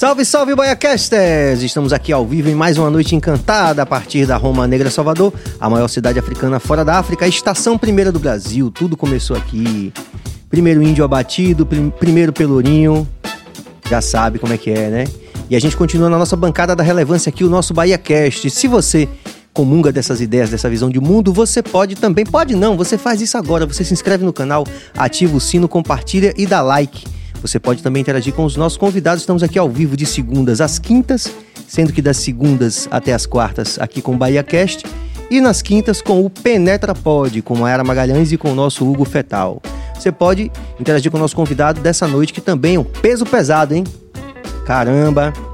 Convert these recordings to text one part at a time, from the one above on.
Salve, salve, Baiacasters! Estamos aqui ao vivo em mais uma noite encantada a partir da Roma Negra Salvador, a maior cidade africana fora da África, a estação primeira do Brasil. Tudo começou aqui. Primeiro índio abatido, prim primeiro pelourinho. Já sabe como é que é, né? E a gente continua na nossa bancada da relevância aqui, o nosso BahiaCast. Se você comunga dessas ideias, dessa visão de mundo, você pode também. Pode não, você faz isso agora. Você se inscreve no canal, ativa o sino, compartilha e dá like. Você pode também interagir com os nossos convidados. Estamos aqui ao vivo de segundas às quintas, sendo que das segundas até as quartas aqui com o Bahia Cast e nas quintas com o Penetra Pod, com Mayara Magalhães e com o nosso Hugo Fetal. Você pode interagir com o nosso convidado dessa noite, que também é um peso pesado, hein? Caramba!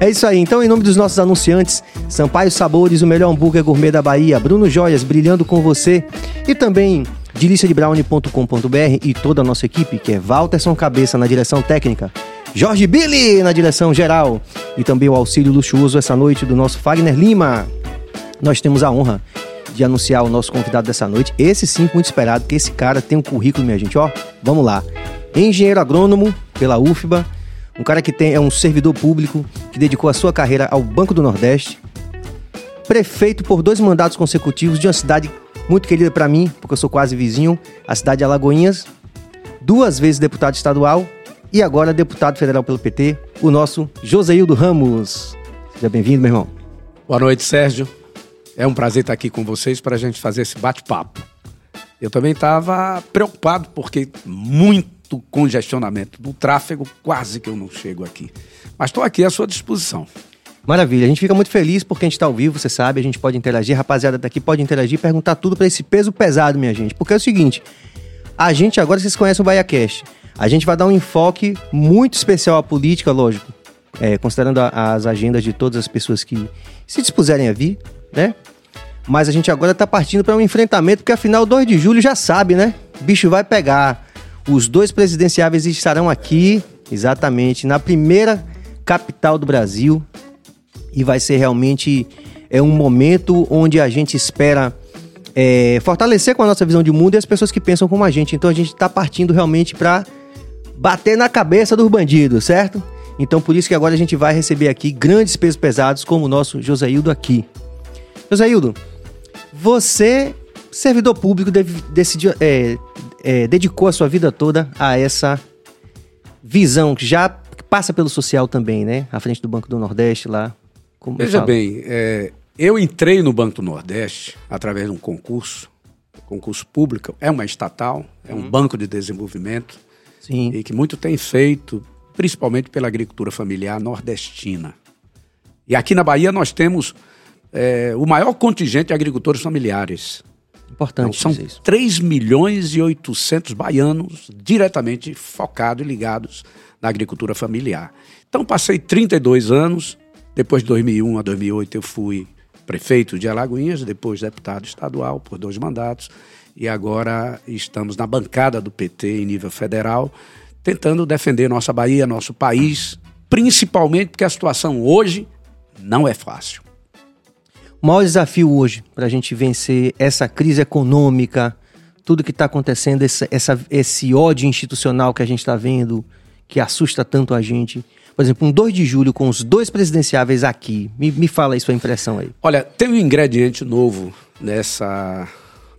É isso aí. Então, em nome dos nossos anunciantes, Sampaio Sabores, o melhor hambúrguer gourmet da Bahia, Bruno Joias, brilhando com você, e também deliciadebrownie.com.br e toda a nossa equipe, que é Walterson Cabeça na direção técnica, Jorge Billy na direção geral e também o auxílio luxuoso essa noite do nosso Fagner Lima. Nós temos a honra de anunciar o nosso convidado dessa noite. Esse sim, muito esperado, que esse cara tem um currículo, minha gente, ó. Vamos lá. Engenheiro agrônomo pela UFBA, um cara que tem, é um servidor público que dedicou a sua carreira ao Banco do Nordeste, prefeito por dois mandatos consecutivos de uma cidade muito querida para mim, porque eu sou quase vizinho, a cidade de Alagoinhas, duas vezes deputado estadual e agora deputado federal pelo PT, o nosso Joseildo Ramos. Seja bem-vindo, meu irmão. Boa noite, Sérgio. É um prazer estar aqui com vocês para a gente fazer esse bate-papo. Eu também estava preocupado porque muito congestionamento do tráfego, quase que eu não chego aqui. Mas estou aqui à sua disposição. Maravilha, a gente fica muito feliz porque a gente está ao vivo, você sabe, a gente pode interagir, rapaziada daqui pode interagir, perguntar tudo para esse peso pesado, minha gente. Porque é o seguinte, a gente agora, vocês conhecem o BaiaCast, a gente vai dar um enfoque muito especial à política, lógico, é, considerando a, as agendas de todas as pessoas que se dispuserem a vir, né? Mas a gente agora está partindo para um enfrentamento, porque afinal, 2 de julho já sabe, né? O bicho vai pegar. Os dois presidenciáveis estarão aqui, exatamente, na primeira capital do Brasil, e vai ser realmente é um momento onde a gente espera é, fortalecer com a nossa visão de mundo e as pessoas que pensam como a gente. Então a gente está partindo realmente para bater na cabeça dos bandidos, certo? Então por isso que agora a gente vai receber aqui grandes pesos pesados como o nosso Josaildo aqui. Josaildo, você, servidor público, decidiu, é, é, dedicou a sua vida toda a essa visão que já passa pelo social também, né? À frente do Banco do Nordeste lá, como Veja bem, é, eu entrei no Banco do Nordeste através de um concurso, concurso público, é uma estatal, é um uhum. banco de desenvolvimento Sim. e que muito tem feito, principalmente pela agricultura familiar nordestina. E aqui na Bahia nós temos é, o maior contingente de agricultores familiares. Importante. Então, são isso. 3 milhões e 800 baianos diretamente focados e ligados na agricultura familiar. Então, passei 32 anos depois de 2001 a 2008 eu fui prefeito de Alagoinhas, depois deputado estadual por dois mandatos e agora estamos na bancada do PT em nível federal, tentando defender nossa Bahia, nosso país, principalmente porque a situação hoje não é fácil. O maior desafio hoje para a gente vencer essa crise econômica, tudo que está acontecendo, essa, essa, esse ódio institucional que a gente está vendo, que assusta tanto a gente, por exemplo, um 2 de julho com os dois presidenciáveis aqui. Me, me fala aí sua impressão aí. Olha, tem um ingrediente novo nessa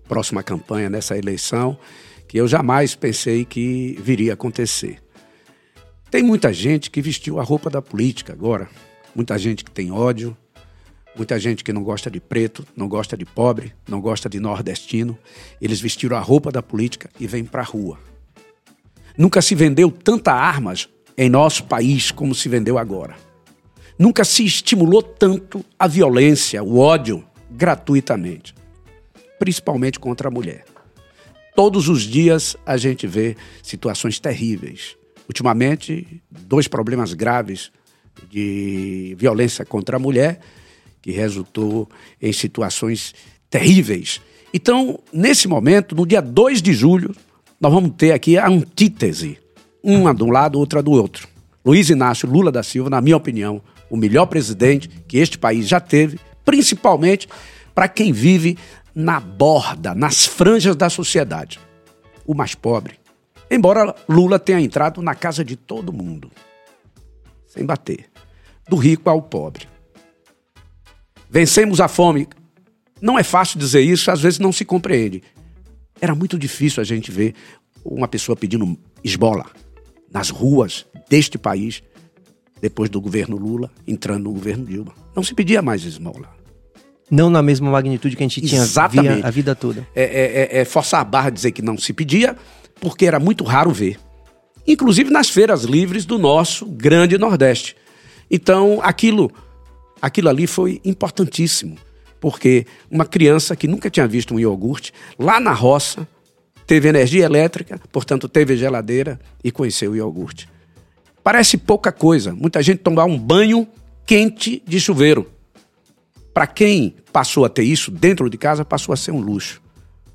próxima campanha, nessa eleição, que eu jamais pensei que viria a acontecer. Tem muita gente que vestiu a roupa da política agora. Muita gente que tem ódio, muita gente que não gosta de preto, não gosta de pobre, não gosta de nordestino. Eles vestiram a roupa da política e vêm para a rua. Nunca se vendeu tanta armas em nosso país como se vendeu agora. Nunca se estimulou tanto a violência, o ódio, gratuitamente, principalmente contra a mulher. Todos os dias a gente vê situações terríveis. Ultimamente, dois problemas graves de violência contra a mulher, que resultou em situações terríveis. Então, nesse momento, no dia 2 de julho, nós vamos ter aqui a antítese uma de um lado, outra do outro. Luiz Inácio Lula da Silva, na minha opinião, o melhor presidente que este país já teve, principalmente para quem vive na borda, nas franjas da sociedade. O mais pobre, Embora Lula tenha entrado na casa de todo mundo, sem bater, do rico ao pobre. Vencemos a fome. Não é fácil dizer isso, às vezes não se compreende. Era muito difícil a gente ver uma pessoa pedindo esbola nas ruas deste país depois do governo Lula entrando no governo Dilma. Não se pedia mais esmola. Não na mesma magnitude que a gente tinha Exatamente. a vida toda. É, é, é, é forçar a barra dizer que não se pedia, porque era muito raro ver. Inclusive nas feiras livres do nosso grande Nordeste. Então, aquilo, aquilo ali foi importantíssimo, porque uma criança que nunca tinha visto um iogurte, lá na roça, teve energia elétrica, portanto, teve geladeira e conheceu o iogurte. Parece pouca coisa. Muita gente tomar um banho quente de chuveiro. Para quem passou a ter isso dentro de casa, passou a ser um luxo.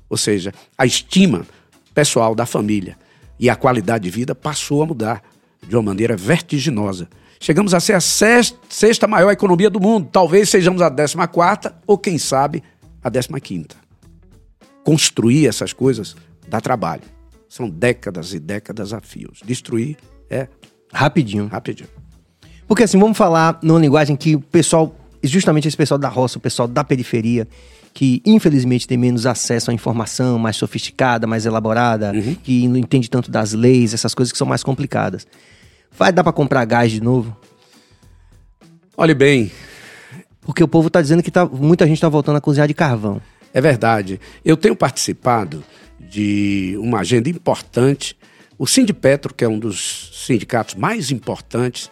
Ou seja, a estima pessoal da família e a qualidade de vida passou a mudar de uma maneira vertiginosa. Chegamos a ser a sexta, sexta maior economia do mundo. Talvez sejamos a décima quarta ou, quem sabe, a décima quinta. Construir essas coisas dá trabalho. São décadas e décadas a fios. Destruir é Rapidinho. rapidinho. Porque assim, vamos falar numa linguagem que o pessoal, justamente esse pessoal da roça, o pessoal da periferia, que infelizmente tem menos acesso à informação mais sofisticada, mais elaborada, que não entende tanto das leis, essas coisas que são mais complicadas. Vai dar pra comprar gás de novo? Olhe bem, Porque o povo tá dizendo que tá, muita gente tá voltando a cozinhar de carvão. É verdade. Eu tenho participado de uma agenda importante. O Sindipetro, que é um dos sindicatos mais importantes,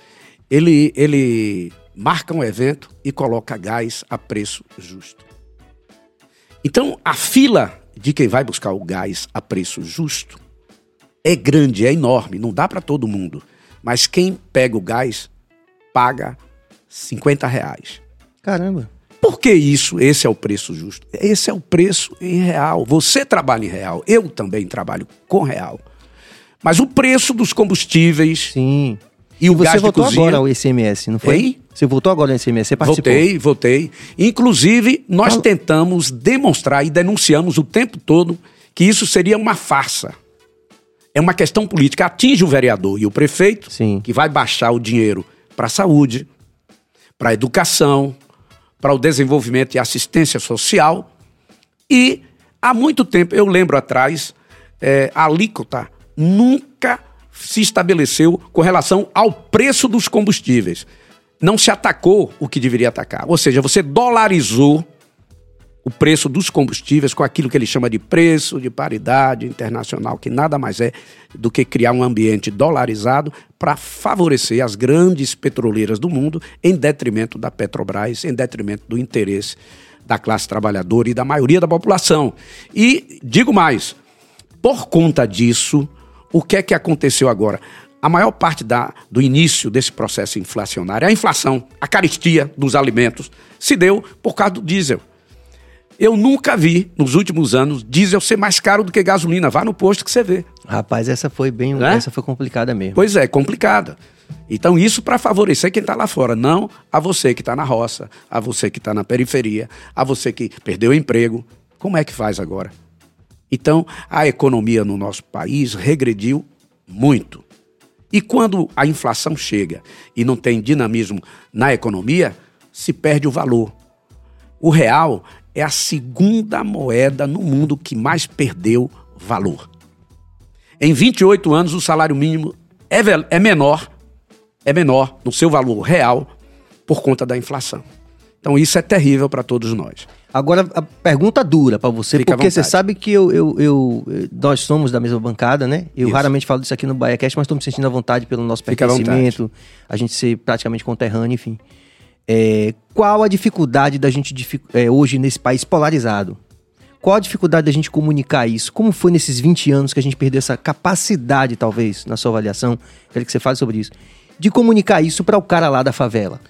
ele, ele marca um evento e coloca gás a preço justo. Então, a fila de quem vai buscar o gás a preço justo é grande, é enorme, não dá para todo mundo. Mas quem pega o gás paga 50 reais. Caramba. Por que isso? Esse é o preço justo. Esse é o preço em real. Você trabalha em real, eu também trabalho com real. Mas o preço dos combustíveis Sim. e o você voltou cozinha... agora ao ICMS, não foi? Hein? Você voltou agora ao ICMS, você participou. Voltei, voltei. Inclusive, nós Fala- tentamos demonstrar e denunciamos o tempo todo que isso seria uma farsa. É uma questão política. Atinge o vereador e o prefeito, Sim. que vai baixar o dinheiro para a saúde, para a educação, para o desenvolvimento e assistência social. E há muito tempo, eu lembro atrás, eh, a alíquota nunca se estabeleceu com relação ao preço dos combustíveis. Não se atacou o que deveria atacar. Ou seja, você dolarizou o preço dos combustíveis com aquilo que ele chama de preço de paridade internacional, que nada mais é do que criar um ambiente dolarizado para favorecer as grandes petroleiras do mundo em detrimento da Petrobras, em detrimento do interesse da classe trabalhadora e da maioria da população. E digo mais, por conta disso, o que é que aconteceu agora? A maior parte da, do início desse processo inflacionário, a inflação, a caristia dos alimentos, se deu por causa do diesel. Eu nunca vi, nos últimos anos, diesel ser mais caro do que gasolina. Vá no posto que você vê. Rapaz, essa foi bem, Né? essa foi complicada mesmo. Pois é, complicada. Então, isso para favorecer quem está lá fora, não a você que está na roça, a você que está na periferia, a você que perdeu o emprego. Como é que faz agora? Então, a economia no nosso país regrediu muito. E quando a inflação chega e não tem dinamismo na economia, se perde o valor. O real é a segunda moeda no mundo que mais perdeu valor. Em 28 anos, o salário mínimo é, é menor, é menor no seu valor real por conta da inflação. Então isso é terrível para todos nós. Agora, a pergunta dura pra você, Fica porque você sabe que eu, eu, eu- nós somos da mesma bancada, né? Eu Isso. raramente falo disso aqui no BaiaCast, mas estou me sentindo à vontade pelo nosso pertencimento, a gente ser praticamente conterrâneo, enfim. É, qual a dificuldade da gente é, hoje nesse país polarizado? Qual a dificuldade da gente comunicar isso? Como foi nesses 20 anos que a gente perdeu essa capacidade, talvez, na sua avaliação? Quero que você fale sobre isso. De comunicar isso para o cara lá da favela,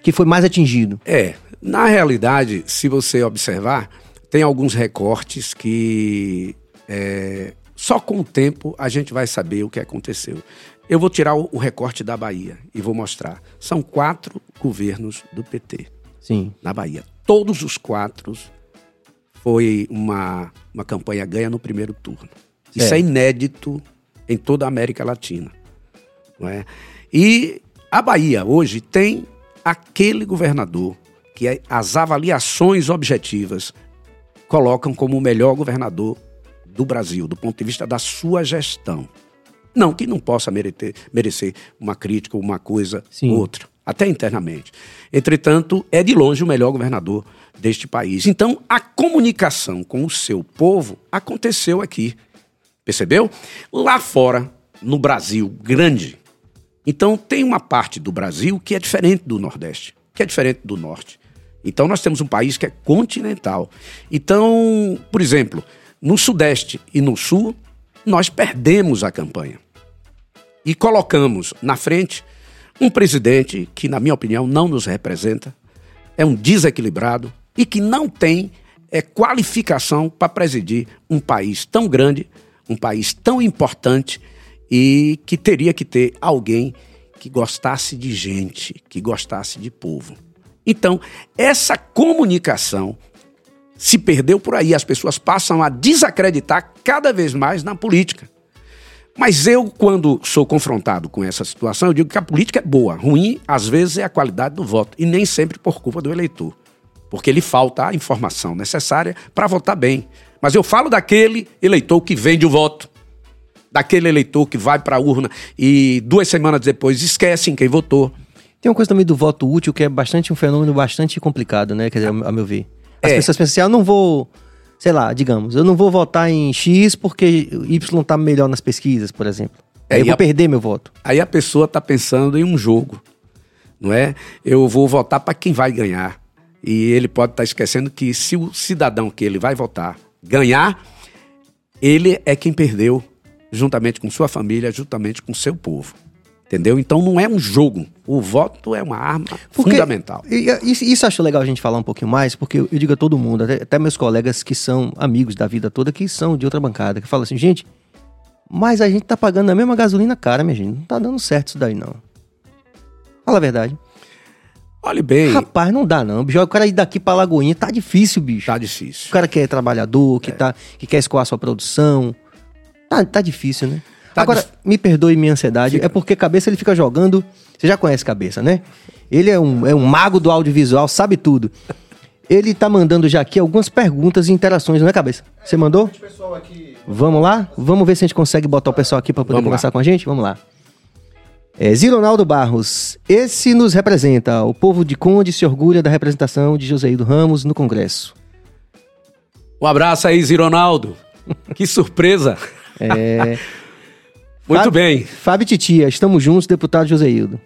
que foi mais atingido. É, na realidade, se você observar, tem alguns recortes que é, só com o tempo a gente vai saber o que aconteceu. Eu vou tirar o, o recorte da Bahia e vou mostrar. São quatro governos do PT Sim. na Bahia. Todos os quatro foi uma, uma campanha ganha no primeiro turno. Isso É. é inédito em toda a América Latina. Não é? E a Bahia hoje tem aquele governador que é, as avaliações objetivas colocam como o melhor governador do Brasil, do ponto de vista da sua gestão. Não que não possa merecer, merecer uma crítica ou uma coisa ou outra, até internamente. Entretanto, é de longe o melhor governador deste país. Então, a comunicação com o seu povo aconteceu aqui. Percebeu? Lá fora, no Brasil grande. Então, tem uma parte do Brasil que é diferente do Nordeste, que é diferente do Norte. Então, nós temos um país que é continental. Então, por exemplo, no Sudeste e no Sul, nós perdemos a campanha. E colocamos na frente um presidente que, na minha opinião, não nos representa, é um desequilibrado e que não tem é, qualificação para presidir um país tão grande, um país tão importante e que teria que ter alguém que gostasse de gente, que gostasse de povo. Então, essa comunicação se perdeu por aí. As pessoas passam a desacreditar cada vez mais na política. Mas eu, quando sou confrontado com essa situação, eu digo que a política é boa. Ruim, às vezes, é a qualidade do voto. E nem sempre por culpa do eleitor. Porque ele falta a informação necessária para votar bem. Mas eu falo daquele eleitor que vende o voto. Daquele eleitor que vai para a urna e duas semanas depois esquece em quem votou. Tem uma coisa também do voto útil que é bastante um fenômeno bastante complicado, né? Quer dizer, a meu ver. As é. pessoas pensam assim, ah, eu não vou, sei lá, digamos, eu não vou votar em X porque Y tá melhor nas pesquisas, por exemplo. É, aí eu vou a, perder meu voto. Aí a pessoa tá pensando em um jogo, não é? Eu vou votar para quem vai ganhar. E ele pode estar tá esquecendo que se o cidadão que ele vai votar ganhar, ele é quem perdeu, juntamente com sua família, juntamente com seu povo. Entendeu? Então não é um jogo. O voto é uma arma porque, fundamental. Isso, isso acho legal a gente falar um pouquinho mais, porque eu, digo a todo mundo, até, até, meus colegas que são amigos da vida toda, que são de outra bancada, que falam assim, gente, mas a gente tá pagando a mesma gasolina cara, minha gente. Não tá dando certo isso daí, não. Fala a verdade. Olhe bem. Rapaz, não dá não. Bicho, o cara ir daqui pra Lagoinha tá difícil, bicho. Tá difícil. O cara que é trabalhador, que, é. Tá, que quer escoar sua produção. Tá, tá difícil, né? Tá Agora, me perdoe minha ansiedade, fica. é porque cabeça ele fica jogando. Você já conhece cabeça, né? Ele é um, é um mago do audiovisual, sabe tudo. Ele tá mandando já aqui algumas perguntas e interações, não é, cabeça? Você mandou? Vamos lá? Vamos ver se a gente consegue botar o pessoal aqui para poder Vamos conversar lá. com a gente? Vamos lá. É, Zironaldo Barros, esse nos representa. O povo de Conde se orgulha da representação de Joséido Ramos no Congresso. Um abraço aí, Zironaldo. que surpresa. É. Muito Fábio, bem. Fábio Titia, estamos juntos, deputado Joséildo.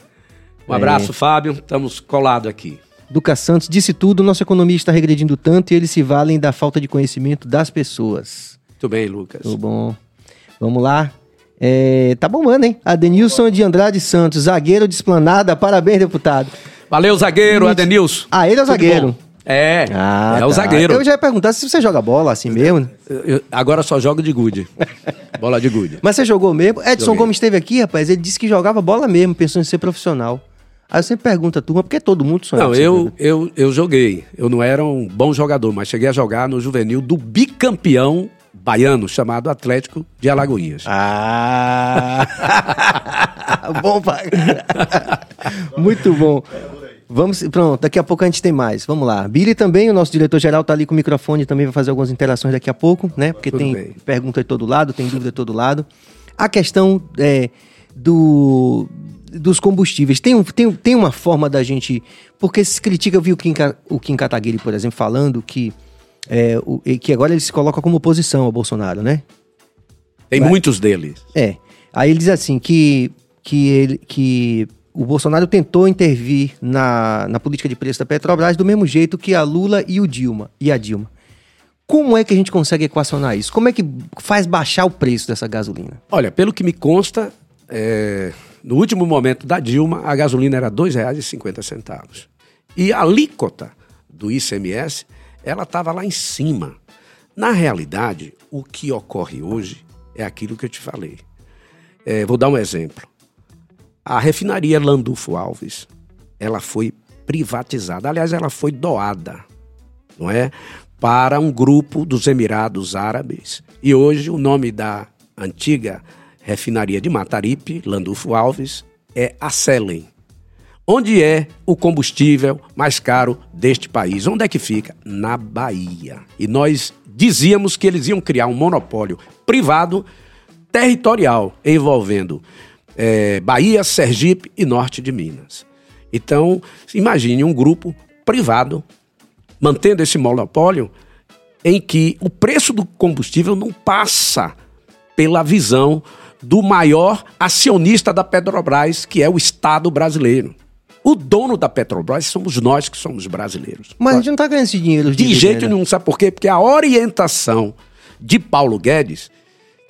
Um abraço, é... Fábio. Estamos colados aqui. Duca Santos disse tudo, nossa economia está regredindo tanto e eles se valem da falta de conhecimento das pessoas. Muito bem, Lucas. Tudo bom. Vamos lá. É, tá bombando, hein? Adenilson de Andrade Santos, zagueiro de esplanada. Parabéns, deputado. Valeu, zagueiro, Adenilson. Ah, ele é o zagueiro. É, ah, é tá. o zagueiro. Eu já ia perguntar se você joga bola assim mesmo. Eu, eu, agora só jogo de gude. bola de gude. Mas você jogou mesmo? Edson Joguei. Gomes esteve aqui, rapaz, ele disse que jogava bola mesmo, pensou em ser profissional. Aí eu sempre pergunto a turma, por que todo mundo sonha? Não, eu, eu, eu joguei. Eu não era um bom jogador, mas cheguei a jogar no juvenil do bicampeão baiano, chamado Atlético de Alagoinhas. Ah! bom, pai. Muito bom. Vamos, pronto, daqui a pouco a gente tem mais. Vamos lá. Billy também, o nosso diretor-geral, está ali com o microfone, também vai fazer algumas interações daqui a pouco, né? Porque Tudo tem bem. pergunta de todo lado, tem dúvida de todo lado. A questão é, do, dos combustíveis. Tem, tem, tem uma forma da gente. Porque se critica, eu vi o Kim, o Kim Kataguiri, por exemplo, falando que, é, o, que agora ele se coloca como oposição ao Bolsonaro, né? Tem Vai? muitos deles. É. Aí ele diz assim que, que, ele, que o Bolsonaro tentou intervir na, na política de preço da Petrobras do mesmo jeito que a Lula e o Dilma e a Dilma. Como é que a gente consegue equacionar isso? Como é que faz baixar o preço dessa gasolina? Olha, pelo que me consta, é, no último momento da Dilma, a gasolina era R$ 2,50. E a alíquota do ICMS, ela estava lá em cima. Na realidade, o que ocorre hoje é aquilo que eu te falei. É, vou dar um exemplo. A refinaria Landulfo Alves, ela foi privatizada. Aliás, ela foi doada, não é? Para um grupo dos Emirados Árabes. E hoje o nome da antiga refinaria de Mataripe, Landulfo Alves, é a Selen. Onde é o combustível mais caro deste país? Onde é que fica? Na Bahia. E nós dizíamos que eles iam criar um monopólio privado territorial envolvendo é, Bahia, Sergipe e norte de Minas. Então, imagine um grupo privado mantendo esse monopólio em que o preço do combustível não passa pela visão do maior acionista da Petrobras, que é o Estado brasileiro. O dono da Petrobras somos nós que somos brasileiros. Mas a gente não está ganhando esse dinheiro. De, de jeito nenhum, sabe por quê? Porque a orientação de Paulo Guedes,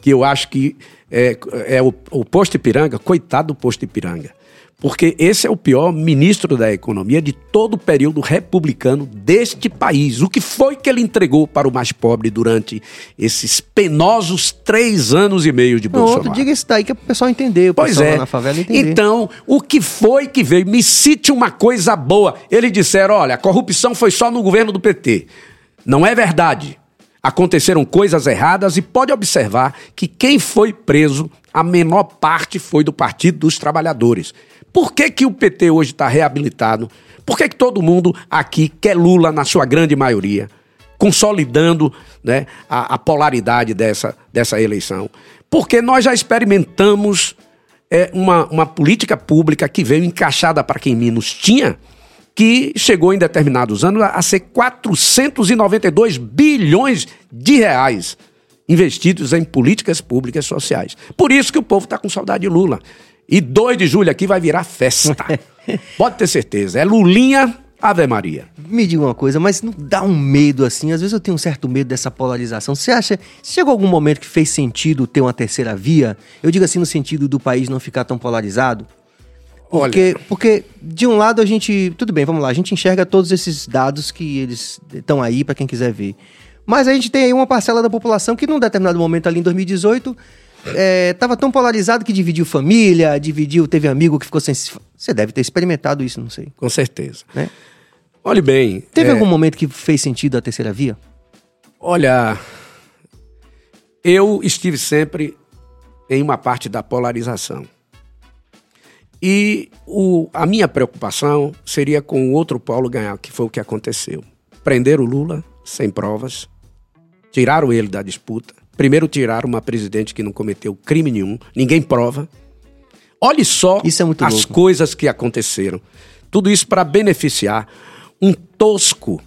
que eu acho que é, é o, o posto Ipiranga, coitado do posto Ipiranga porque esse é o pior ministro da Economia de todo o período republicano deste país. O que foi que ele entregou para o mais pobre durante esses penosos três anos e meio de Bolsonaro? Não, diga isso daí que é o pessoal entender, o pois pessoal é. na favela entender. Então, o que foi que veio? Me cite uma coisa boa. Eles disseram, olha, a corrupção foi só no governo do PT. Não é verdade. Aconteceram coisas erradas e pode observar que quem foi preso, a menor parte foi do Partido dos Trabalhadores. Por que, que o PT hoje está reabilitado? Por que, que todo mundo aqui quer Lula na sua grande maioria? Consolidando né, a, a polaridade dessa, dessa eleição. Porque nós já experimentamos é, uma, uma política pública que veio encaixada para quem menos tinha, que chegou em determinados anos a ser 492 bilhões de reais investidos em políticas públicas sociais. Por isso que o povo está com saudade de Lula. E 2 de julho aqui vai virar festa. Pode ter certeza. É Lulinha, Ave Maria. Me diga uma coisa, mas não dá um medo assim? Às vezes eu tenho um certo medo dessa polarização. Você acha. Chegou algum momento que fez sentido ter uma terceira via? Eu digo assim no sentido do país não ficar tão polarizado? Porque, Olha. porque de um lado a gente. Tudo bem, vamos lá. A gente enxerga todos esses dados que eles estão aí para quem quiser ver. Mas a gente tem aí uma parcela da população que num determinado momento ali em 2018 estava é, tão polarizado que dividiu família, dividiu, teve amigo que ficou sem. Você deve ter experimentado isso, não sei. Com certeza. Né? Olhe bem. Teve é... algum momento que fez sentido a terceira via? Olha, eu estive sempre em uma parte da polarização. E o, a minha preocupação seria com o outro polo ganhar, que foi o que aconteceu. Prender o Lula sem provas, tiraram ele da disputa, Primeiro tiraram uma presidente que não cometeu crime nenhum, ninguém prova. Olhe só é as louco. coisas que aconteceram. Tudo isso para beneficiar um tosco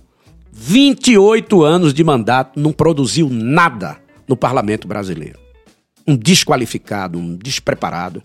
28 anos de mandato, não produziu nada no parlamento brasileiro. Um desqualificado, um despreparado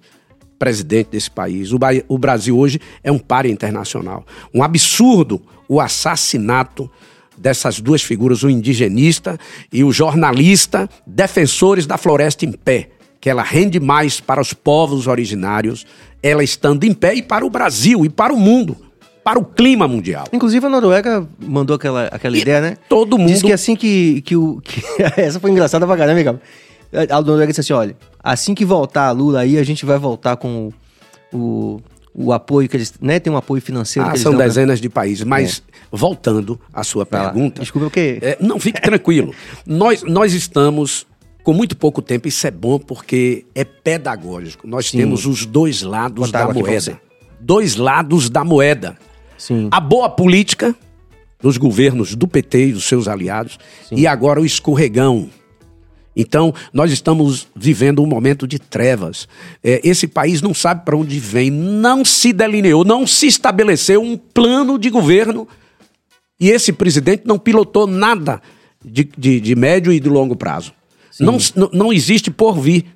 presidente desse país. O, o Brasil hoje é um páreo internacional. Um absurdo o assassinato dessas duas figuras, o indigenista e o jornalista, defensores da floresta em pé, que ela rende mais para os povos originários, ela estando em pé e para o Brasil e para o mundo, para o clima mundial. Inclusive a Noruega mandou aquela, aquela ideia, né? Todo mundo. Diz que assim que, que o. Que, essa foi engraçada pra caramba, amiga. A Noruega disse assim: olha, assim que voltar a Lula aí, a gente vai voltar com o, o o apoio que eles, né, tem um apoio financeiro. Ah, são dezenas pra... de países, mas é. voltando à sua pergunta. Desculpa o quê? É, não, fique tranquilo. nós, nós estamos com muito pouco tempo, isso é bom porque é pedagógico. Nós Sim. temos os dois lados da moeda. Dois lados da moeda. Sim. A boa política dos governos do PT e dos seus aliados Sim. e agora o escorregão então, nós estamos vivendo um momento de trevas. É, esse país não sabe para onde vem, não se delineou, não se estabeleceu um plano de governo e esse presidente não pilotou nada de, de, de médio e de longo prazo. Não, não existe por vir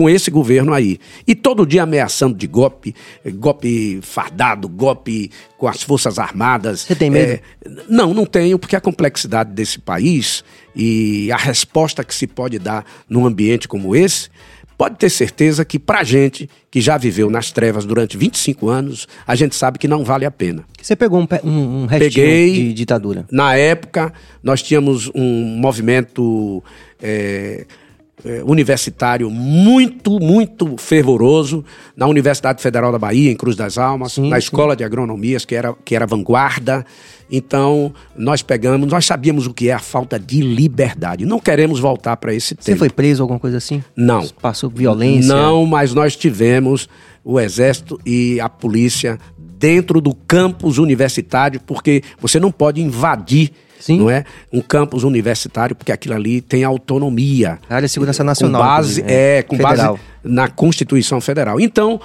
com esse governo aí. E todo dia ameaçando de golpe, golpe fardado, golpe com as Forças Armadas. Você tem medo? É, não, não tenho, porque a complexidade desse país e a resposta que se pode dar num ambiente como esse, pode ter certeza que pra gente, que já viveu nas trevas durante 25 anos, a gente sabe que não vale a pena. Você pegou um, um, um Peguei, de ditadura? Na época, nós tínhamos um movimento... É, é, universitário muito, muito fervoroso na Universidade Federal da Bahia, em Cruz das Almas, sim, na Escola sim. de Agronomias, que era, que era vanguarda. Então, nós pegamos, nós sabíamos o que é a falta de liberdade. Não queremos voltar para esse tempo. Você foi preso alguma coisa assim? Não. Passou violência? Não, mas nós tivemos o Exército e a polícia dentro do campus universitário, porque você não pode invadir Sim. não é? Um campus universitário, porque aquilo ali tem autonomia. A área de segurança nacional. Com base, é, é, com federal. base na Constituição Federal. Então,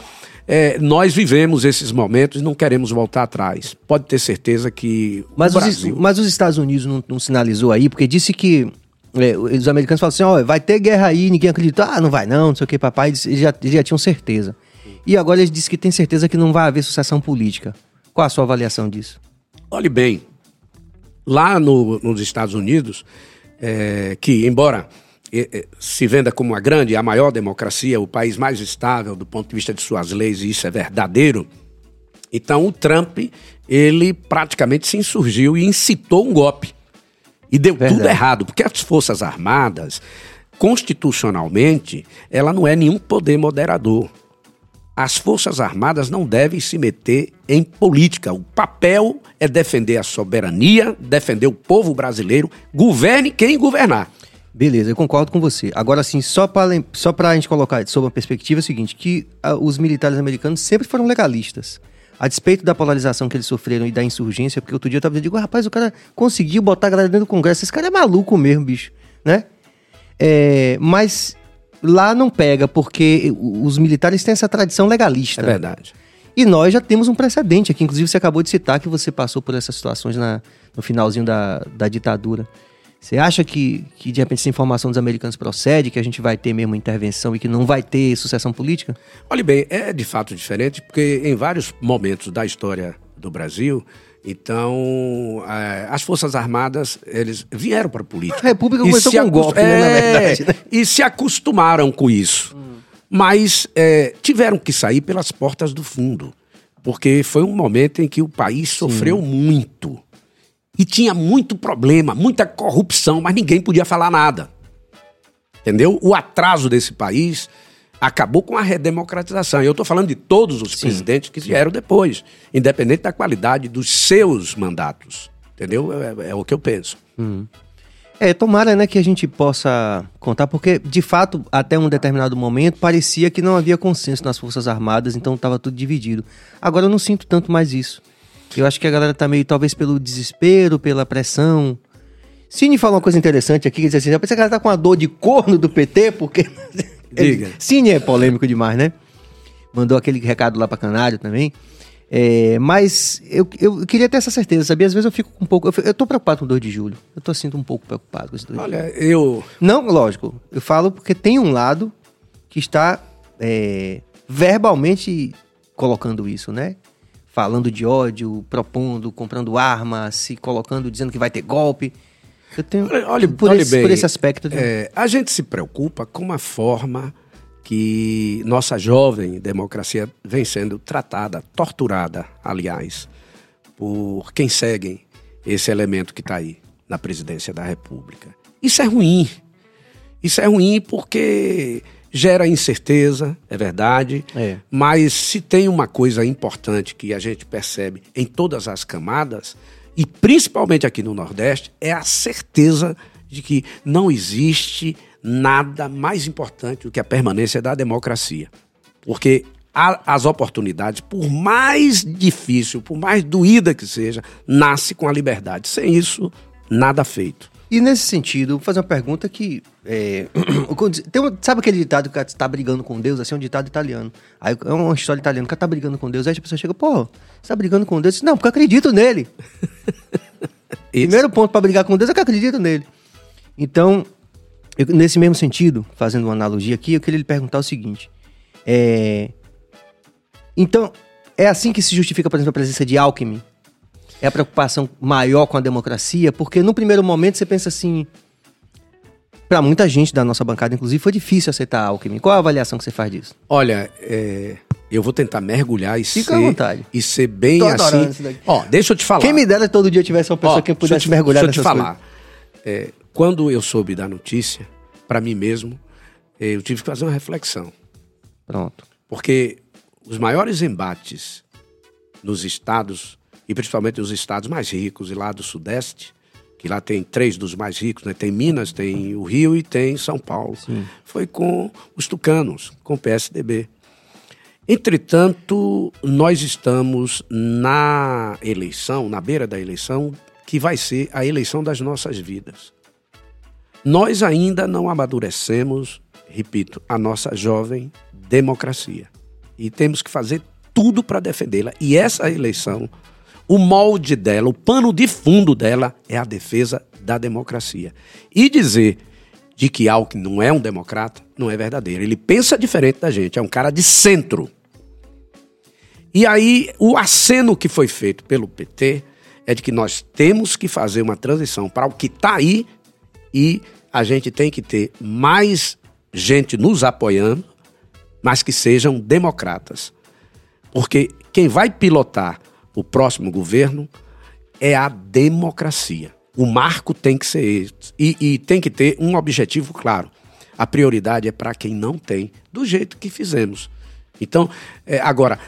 é, nós vivemos esses momentos e não queremos voltar atrás. Pode ter certeza que. Mas, os, Brasil... mas os Estados Unidos não, não sinalizou aí, porque disse que é, os americanos falam assim: ó, vai ter guerra aí, ninguém acredita. Ah, não vai não, não sei o que, papai. Eles já, já tinham certeza. E agora eles dizem que tem certeza que não vai haver sucessão política. Qual a sua avaliação disso? Olhe bem, lá no, nos Estados Unidos, é, que embora é, se venda como a grande, a maior democracia, o país mais estável do ponto de vista de suas leis, e isso é verdadeiro, então o Trump, ele praticamente se insurgiu e incitou um golpe. E deu Verdade. tudo errado, porque as Forças Armadas, constitucionalmente, ela não é nenhum poder moderador as Forças Armadas não devem se meter em política. O papel é defender a soberania, defender o povo brasileiro, governe quem governar. Beleza, eu concordo com você. Agora, assim, só para só a gente colocar sob uma perspectiva é o seguinte, que uh, os militares americanos sempre foram legalistas. A despeito da polarização que eles sofreram e da insurgência, porque outro dia eu tava dizendo, rapaz, o cara conseguiu botar a galera dentro do Congresso, esse cara é maluco mesmo, bicho, né? É, mas Lá não pega, porque os militares têm essa tradição legalista. É verdade. E nós já temos um precedente aqui. Inclusive, você acabou de citar que você passou por essas situações na, no finalzinho da, da ditadura. Você acha que, que, de repente, essa informação dos americanos procede, que a gente vai ter mesmo intervenção e que não vai ter sucessão política? Olhe bem, é de fato diferente, porque em vários momentos da história do Brasil, então, é, as Forças Armadas, eles vieram para a política. A República começou com um golpe, né, na é, verdade. Né? E se acostumaram com isso. Hum. Mas é, tiveram que sair pelas portas do fundo. Porque foi um momento em que o país sofreu Sim. muito. E tinha muito problema, muita corrupção, mas ninguém podia falar nada. Entendeu? O atraso desse país acabou com a redemocratização. E eu estou falando de todos os Sim. presidentes que vieram depois, independente da qualidade dos seus mandatos. Entendeu? É, é o que eu penso. Uhum. É, tomara né, que a gente possa contar, porque, de fato, até um determinado momento, parecia que não havia consenso nas Forças Armadas, então estava tudo dividido. Agora eu não sinto tanto mais isso. Eu acho que a galera tá meio, talvez, pelo desespero, pela pressão. Cine falou uma coisa interessante aqui, que diz assim, eu pensei que ela tá com a dor de corno do PT, porque Diga. Cine é polêmico demais, né? Mandou aquele recado lá pra Canário também. É, mas eu, eu queria ter essa certeza, sabia? Às vezes eu fico um pouco. Eu, eu tô preocupado com o 2 de julho. Eu tô sinto um pouco preocupado com esse 2 Olha, eu. Não, lógico. Eu falo porque tem um lado que está é, verbalmente colocando isso, né? Falando de ódio, propondo, comprando arma, se colocando, dizendo que vai ter golpe. Eu tenho. Olha, por, olha esse, bem, por esse aspecto. De... É, a gente se preocupa com a forma que nossa jovem democracia vem sendo tratada, torturada, aliás, por quem seguem esse elemento que está aí na presidência da República. Isso é ruim. Isso é ruim porque gera incerteza, é verdade. É. Mas se tem uma coisa importante que a gente percebe em todas as camadas, e principalmente aqui no Nordeste, é a certeza de que não existe nada mais importante do que a permanência da democracia. Porque as oportunidades, por mais difícil, por mais doída que seja, nasce com a liberdade. Sem isso, nada feito. E nesse sentido, vou fazer uma pergunta que. É, tem um, sabe aquele ditado que está brigando com Deus? Assim, é um ditado italiano. Aí é uma história italiana, o cara tá brigando com Deus. Aí a pessoa chega, pô, você tá brigando com Deus? Não, porque eu acredito nele. Primeiro ponto para brigar com Deus é que eu acredito nele. Então, eu, nesse mesmo sentido, fazendo uma analogia aqui, eu queria lhe perguntar o seguinte. É, então, é assim que se justifica, por exemplo, a presença de Alckmin é a preocupação maior com a democracia, porque no primeiro momento você pensa assim. Para muita gente da nossa bancada, inclusive, foi difícil aceitar Alckmin. Qual a avaliação que você faz disso? Olha, é, eu vou tentar mergulhar e Fica ser. à vontade. E ser bem Tô assim. Ó, deixa eu te falar. Quem me dera todo dia tivesse uma pessoa Ó, que pudesse te, mergulhar Deixa eu te falar. É, quando eu soube da notícia, para mim mesmo, eu tive que fazer uma reflexão. Pronto. Porque os maiores embates nos estados, e principalmente os estados mais ricos, e lá do Sudeste, que lá tem três dos mais ricos, né? tem Minas, tem o Rio e tem São Paulo, Sim. foi com os tucanos, com o PSDB. Entretanto, nós estamos na eleição, na beira da eleição, que vai ser a eleição das nossas vidas. Nós ainda não amadurecemos, repito, a nossa jovem democracia. E temos que fazer tudo para defendê-la. E essa eleição, o molde dela, o pano de fundo dela é a defesa da democracia. E dizer de que Alckmin não é um democrata não é verdadeiro. Ele pensa diferente da gente, é um cara de centro. E aí, o aceno que foi feito pelo PT é de que nós temos que fazer uma transição para o que está aí e a gente tem que ter mais gente nos apoiando, mas que sejam democratas. Porque quem vai pilotar o próximo governo é a democracia. O marco tem que ser esse. E, e tem que ter um objetivo claro. A prioridade é para quem não tem, do jeito que fizemos. Então, é, agora,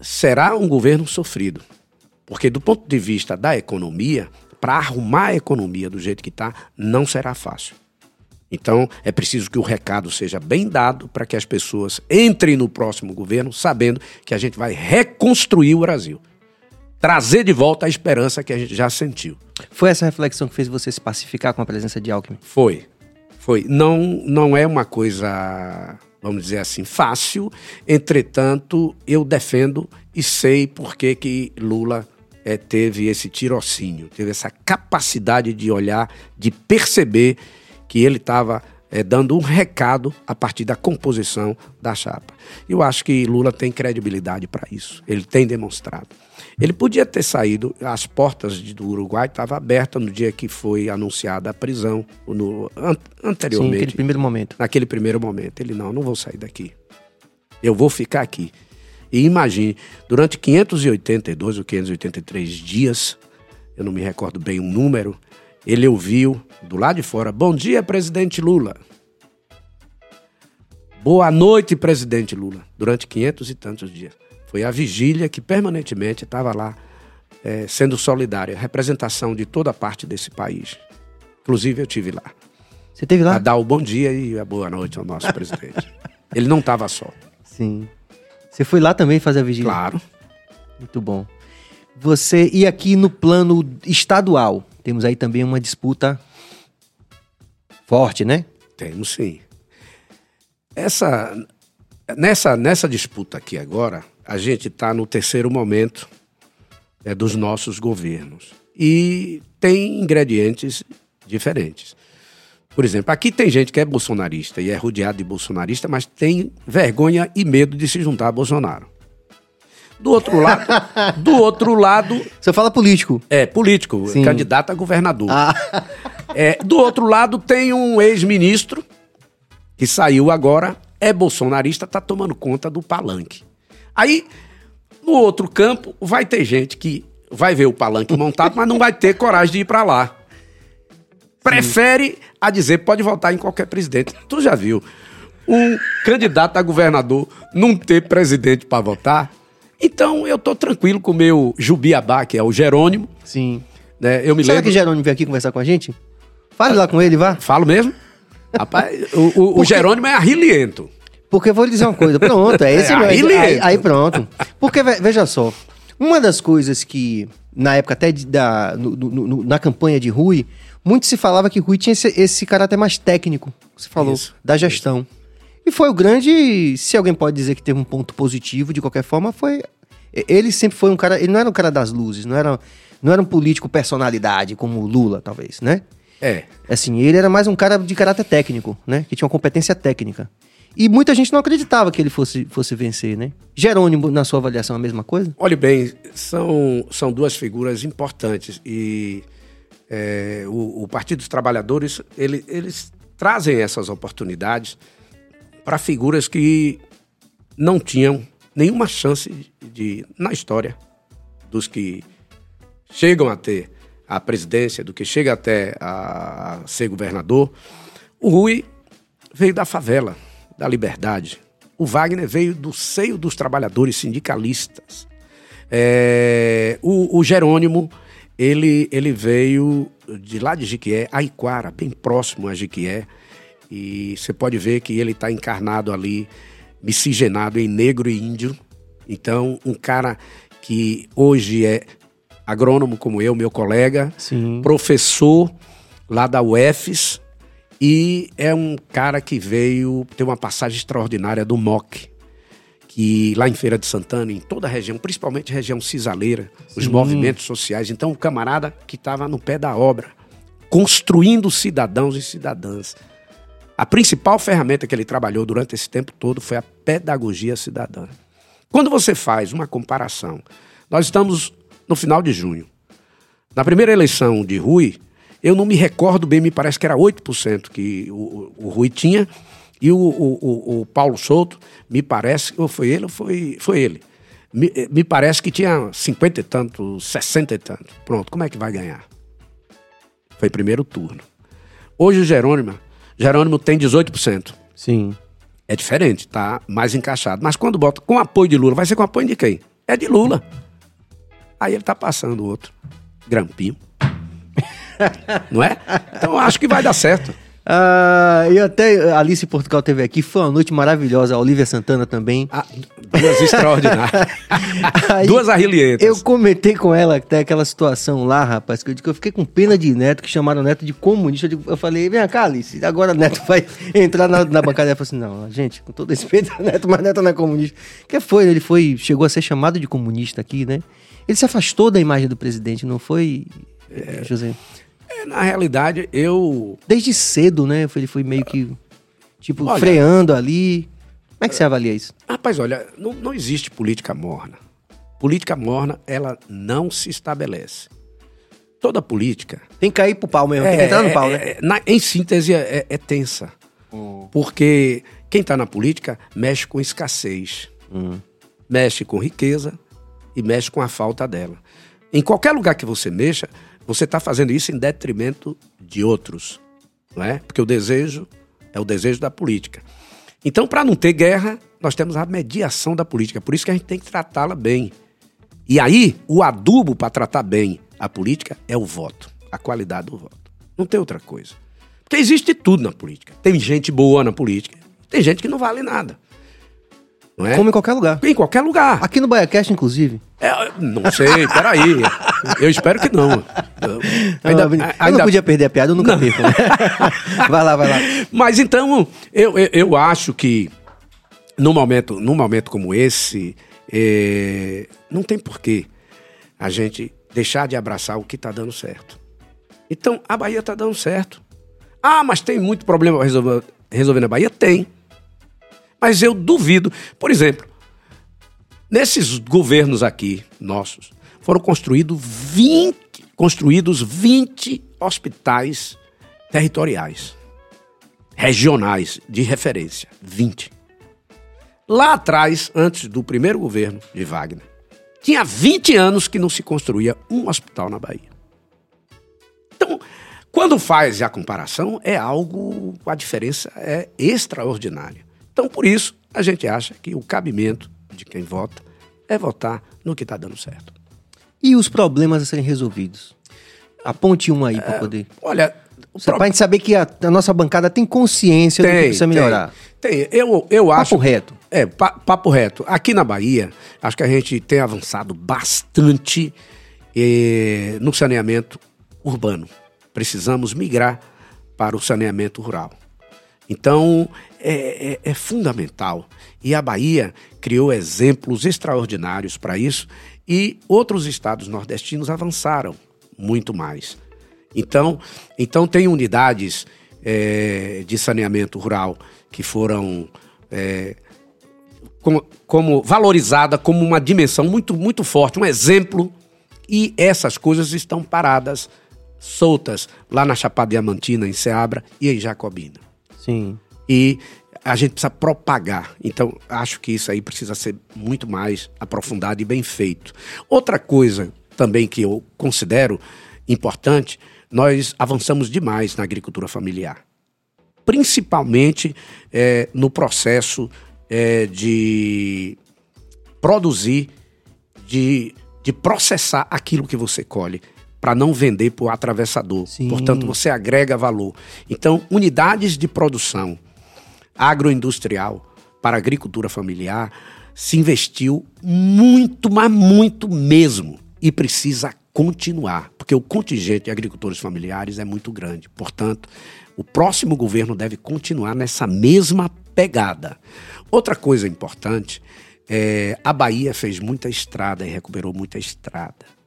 será um governo sofrido. Porque, do ponto de vista da economia, para arrumar a economia do jeito que está, não será fácil. Então, é preciso que o recado seja bem dado para que as pessoas entrem no próximo governo sabendo que a gente vai reconstruir o Brasil. Trazer de volta a esperança que a gente já sentiu. Foi essa reflexão que fez você se pacificar com a presença de Alckmin? Foi. Foi. Não, não é uma coisa, vamos dizer assim, fácil. Entretanto, eu defendo e sei por que, que Lula é, teve esse tirocínio, teve essa capacidade de olhar, de perceber que ele estava é, dando um recado a partir da composição da chapa. Eu acho que Lula tem credibilidade para isso. Ele tem demonstrado. Ele podia ter saído, as portas do Uruguai estavam abertas no dia que foi anunciada a prisão, no, an, anteriormente. Sim, naquele primeiro momento. Naquele primeiro momento. Ele, não, não vou sair daqui. Eu vou ficar aqui. E imagine, durante 582 ou 583 dias, eu não me recordo bem o número, ele ouviu do lado de fora: Bom dia, presidente Lula. Boa noite, presidente Lula. Durante quinhentos e tantos dias. Foi a vigília que permanentemente estava lá é, sendo solidária, representação de toda parte desse país. Inclusive, eu tive lá. Você teve lá? A dar o bom dia e a boa noite ao nosso presidente. Ele não estava só. Sim. Você foi lá também fazer a vigília? Claro. Muito bom. Você, e aqui no plano estadual, temos aí também uma disputa forte, né? Temos sim. Essa, nessa, nessa disputa aqui agora, a gente está no terceiro momento é, dos nossos governos. E tem ingredientes diferentes. Por exemplo, aqui tem gente que é bolsonarista e é rodeado de bolsonarista, mas tem vergonha e medo de se juntar a Bolsonaro. Do outro lado, do outro lado. Você fala político? É, político, Sim. candidato a governador. Ah. É, do outro lado tem um ex-ministro que saiu agora, é bolsonarista, tá tomando conta do palanque. Aí, no outro campo, vai ter gente que vai ver o palanque montado, mas não vai ter coragem de ir para lá. Prefere a dizer pode votar em qualquer presidente. Tu já viu um candidato a governador não ter presidente para votar? Então eu tô tranquilo com o meu Jubiabá, que é o Jerônimo. Sim. Né? Eu me Será lembro... que Jerônimo veio aqui conversar com a gente? Fale lá com ele, vá. Falo mesmo. Rapaz, o, o, Porque... o Jerônimo é arriliento. Porque eu vou lhe dizer uma coisa, pronto, é esse é, mesmo. Aí, aí pronto. Porque, veja só, uma das coisas que, na época até de, da, no, no, na campanha de Rui, muito se falava que Rui tinha esse, esse caráter mais técnico, você falou, isso, da gestão. E foi o grande. Se alguém pode dizer que teve um ponto positivo, de qualquer forma, foi. Ele sempre foi um cara. Ele não era um cara das luzes, não era, não era um político personalidade, como Lula, talvez, né? É. Assim, ele era mais um cara de caráter técnico, né? Que tinha uma competência técnica. E muita gente não acreditava que ele fosse, fosse vencer, né? Jerônimo, na sua avaliação, a mesma coisa? Olhe bem, são, são duas figuras importantes. E é, o, o, Partido dos Trabalhadores, ele, eles trazem essas oportunidades para figuras que não tinham nenhuma chance de, na história dos que chegam a ter a presidência, do que chega até a ser governador. O Rui veio da favela, da liberdade. O Wagner veio do seio dos trabalhadores sindicalistas. É, o, o, Jerônimo, ele, ele veio de lá de Jiquié, Aiquara, bem próximo a Jiquié. E você pode ver que ele está encarnado ali, miscigenado em negro e índio. Então, um cara que hoje é agrônomo como eu, meu colega, Sim. professor lá da UFES, e é um cara que veio ter uma passagem extraordinária do MOC, que lá em Feira de Santana, em toda a região, principalmente a região cisaleira, Sim. os movimentos sociais. Então, o camarada que estava no pé da obra, construindo cidadãos e cidadãs. A principal ferramenta que ele trabalhou durante esse tempo todo foi a pedagogia cidadã. Quando você faz uma comparação, nós estamos no final de junho. Na primeira eleição de Rui, eu não me recordo bem, me parece que era 8% que o, o Rui tinha, e o, o, o, Paulo Souto, me parece, ou foi ele ou foi, foi ele. Me, me parece que tinha 50 e tanto, 60 e tanto. Pronto, como é que vai ganhar? Foi primeiro turno. Hoje o Jerônimo, Jerônimo tem 18%. Sim. É diferente, tá mais encaixado. Mas quando bota com apoio de Lula, vai ser com apoio de quem? É de Lula. Aí ele tá passando outro. Grampinho. Não é? Então acho que vai dar certo. Ah, e até Alice Portugal teve aqui, foi uma noite maravilhosa. A Olivia Santana também. Ah, duas extraordinárias. Aí, duas arrilietas. Eu comentei com ela até aquela situação lá, rapaz, que eu, que eu fiquei com pena de Neto, que chamaram o Neto de comunista. Eu, falei, vem cá, Alice, agora o Neto vai entrar na, na bancada. Ela falou assim: não, gente, com todo respeito Neto, mas Neto não é comunista. que foi? Ele foi, chegou a ser chamado de comunista aqui, né? Ele se afastou da imagem do presidente, não foi, é, José? É, na realidade, eu. Desde cedo, né? Ele foi meio que. Tipo, olha, freando ali. Como é que você avalia isso? Rapaz, olha, não, não existe política morna. Política morna, ela não se estabelece. Toda política. Tem que cair pro pau mesmo, é, tem que entrar no pau, né? É, na, em síntese, é, é tensa. Hum. Porque quem está na política mexe com escassez, hum. mexe com riqueza e mexe com a falta dela. Em qualquer lugar que você mexa, você está fazendo isso em detrimento de outros, não é? Porque o desejo é o desejo da política. Então, para não ter guerra, nós temos a mediação da política. Por isso que a gente tem que tratá-la bem. E aí, o adubo para tratar bem a política é o voto, a qualidade do voto. Não tem outra coisa. Porque existe tudo na política. Tem gente boa na política, tem gente que não vale nada. Não é? Como em qualquer lugar. Em qualquer lugar. Aqui no BaiaCast, inclusive. É, não sei, peraí. Eu espero que não. Eu, ainda, eu ainda... não podia perder a piada, eu nunca perco. Né? vai lá, vai lá. Mas então, eu, eu, eu, acho que num momento, num momento como esse, é, não tem porquê a gente deixar de abraçar o que está dando certo. Então, a Bahia está dando certo. Ah, mas tem muito problema resolver, resolver na Bahia? Tem. Mas eu duvido. Por exemplo, nesses governos aqui, nossos, foram construídos 20, construídos 20 hospitais territoriais, regionais, de referência. 20. Lá atrás, antes do primeiro governo de Wagner, tinha 20 anos que não se construía um hospital na Bahia. Então, quando faz a comparação, é algo, a diferença é extraordinária. Então, por isso, a gente acha que o cabimento de quem vota é votar no que está dando certo. E os problemas a serem resolvidos? Aponte um aí para é, poder. Olha. Pro... Para a gente saber que a, a, nossa bancada tem consciência tem, do que precisa melhorar. Tem, tem. Eu, eu papo acho. Papo reto. É, pa, papo reto. Aqui na Bahia, acho que a gente tem avançado bastante eh, no saneamento urbano. Precisamos migrar para o saneamento rural. Então, é, é, é fundamental. E a Bahia criou exemplos extraordinários para isso e outros estados nordestinos avançaram muito mais. Então, então tem unidades é, de saneamento rural que foram é, como, como valorizada como uma dimensão muito muito forte, um exemplo. E essas coisas estão paradas, soltas lá na Chapada Diamantina, em Ceabra e em Jacobina. Sim e a gente precisa propagar. Então, acho que isso aí precisa ser muito mais aprofundado e bem feito. Outra coisa também que eu considero importante, nós avançamos demais na agricultura familiar. principalmente é, no processo é, de produzir, de, de processar aquilo que você colhe para não vender por atravessador. Sim. Portanto, você agrega valor. Então, unidades de produção agroindustrial para agricultura familiar se investiu muito, mas muito mesmo. E precisa continuar, porque o contingente de agricultores familiares é muito grande. Portanto, o próximo governo deve continuar nessa mesma pegada. Outra coisa importante é a Bahia fez muita estrada e recuperou muita estrada.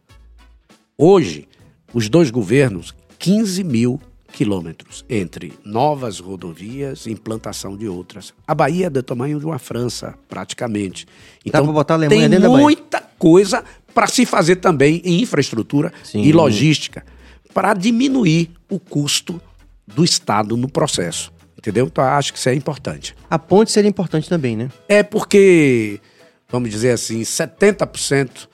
Hoje, os dois governos, 15 mil quilômetros entre novas rodovias e implantação de outras. A Bahia é do tamanho de uma França, praticamente. Então, botar a tem muita coisa para se fazer também em infraestrutura Sim. e logística para diminuir o custo do Estado no processo. Entendeu? Então, acho que isso é importante. A ponte seria importante também, né? É porque, vamos dizer assim, 70%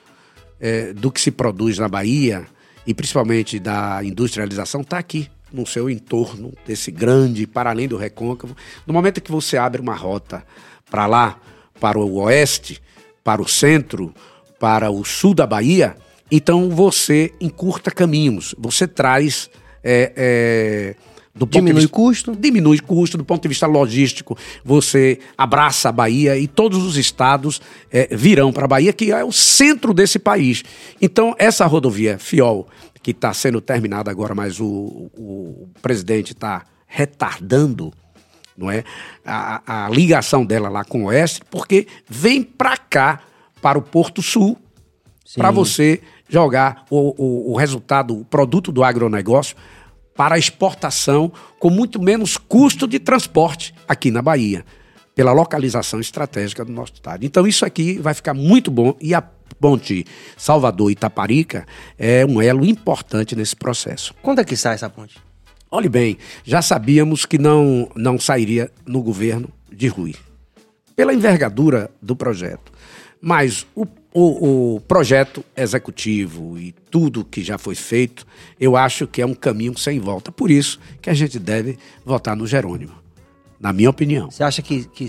é, do que se produz na Bahia, e principalmente da industrialização, está aqui no seu entorno desse grande, para além do recôncavo. No momento que você abre uma rota para lá, para o oeste, para o centro, para o sul da Bahia, então você encurta caminhos, você traz. É, é, do diminui vista, custo? Diminui custo do ponto de vista logístico. Você abraça a Bahia e todos os estados é, virão para a Bahia, que é o centro desse país. Então, essa rodovia Fiol, que está sendo terminada agora, mas o, o presidente está retardando não é, a, a, ligação dela lá com o Oeste, porque vem para cá, para o Porto Sul, para você jogar o, o, o resultado, o produto do agronegócio para exportação com muito menos custo de transporte aqui na Bahia, pela localização estratégica do nosso estado. Então isso aqui vai ficar muito bom e a ponte Salvador-Itaparica é um elo importante nesse processo. Quando é que sai essa ponte? Olhe bem, já sabíamos que não, não sairia no governo de Rui, pela envergadura do projeto. Mas o, o, o, projeto executivo e tudo que já foi feito, eu acho que é um caminho sem volta. Por isso que a gente deve votar no Jerônimo, na minha opinião. Você acha que, que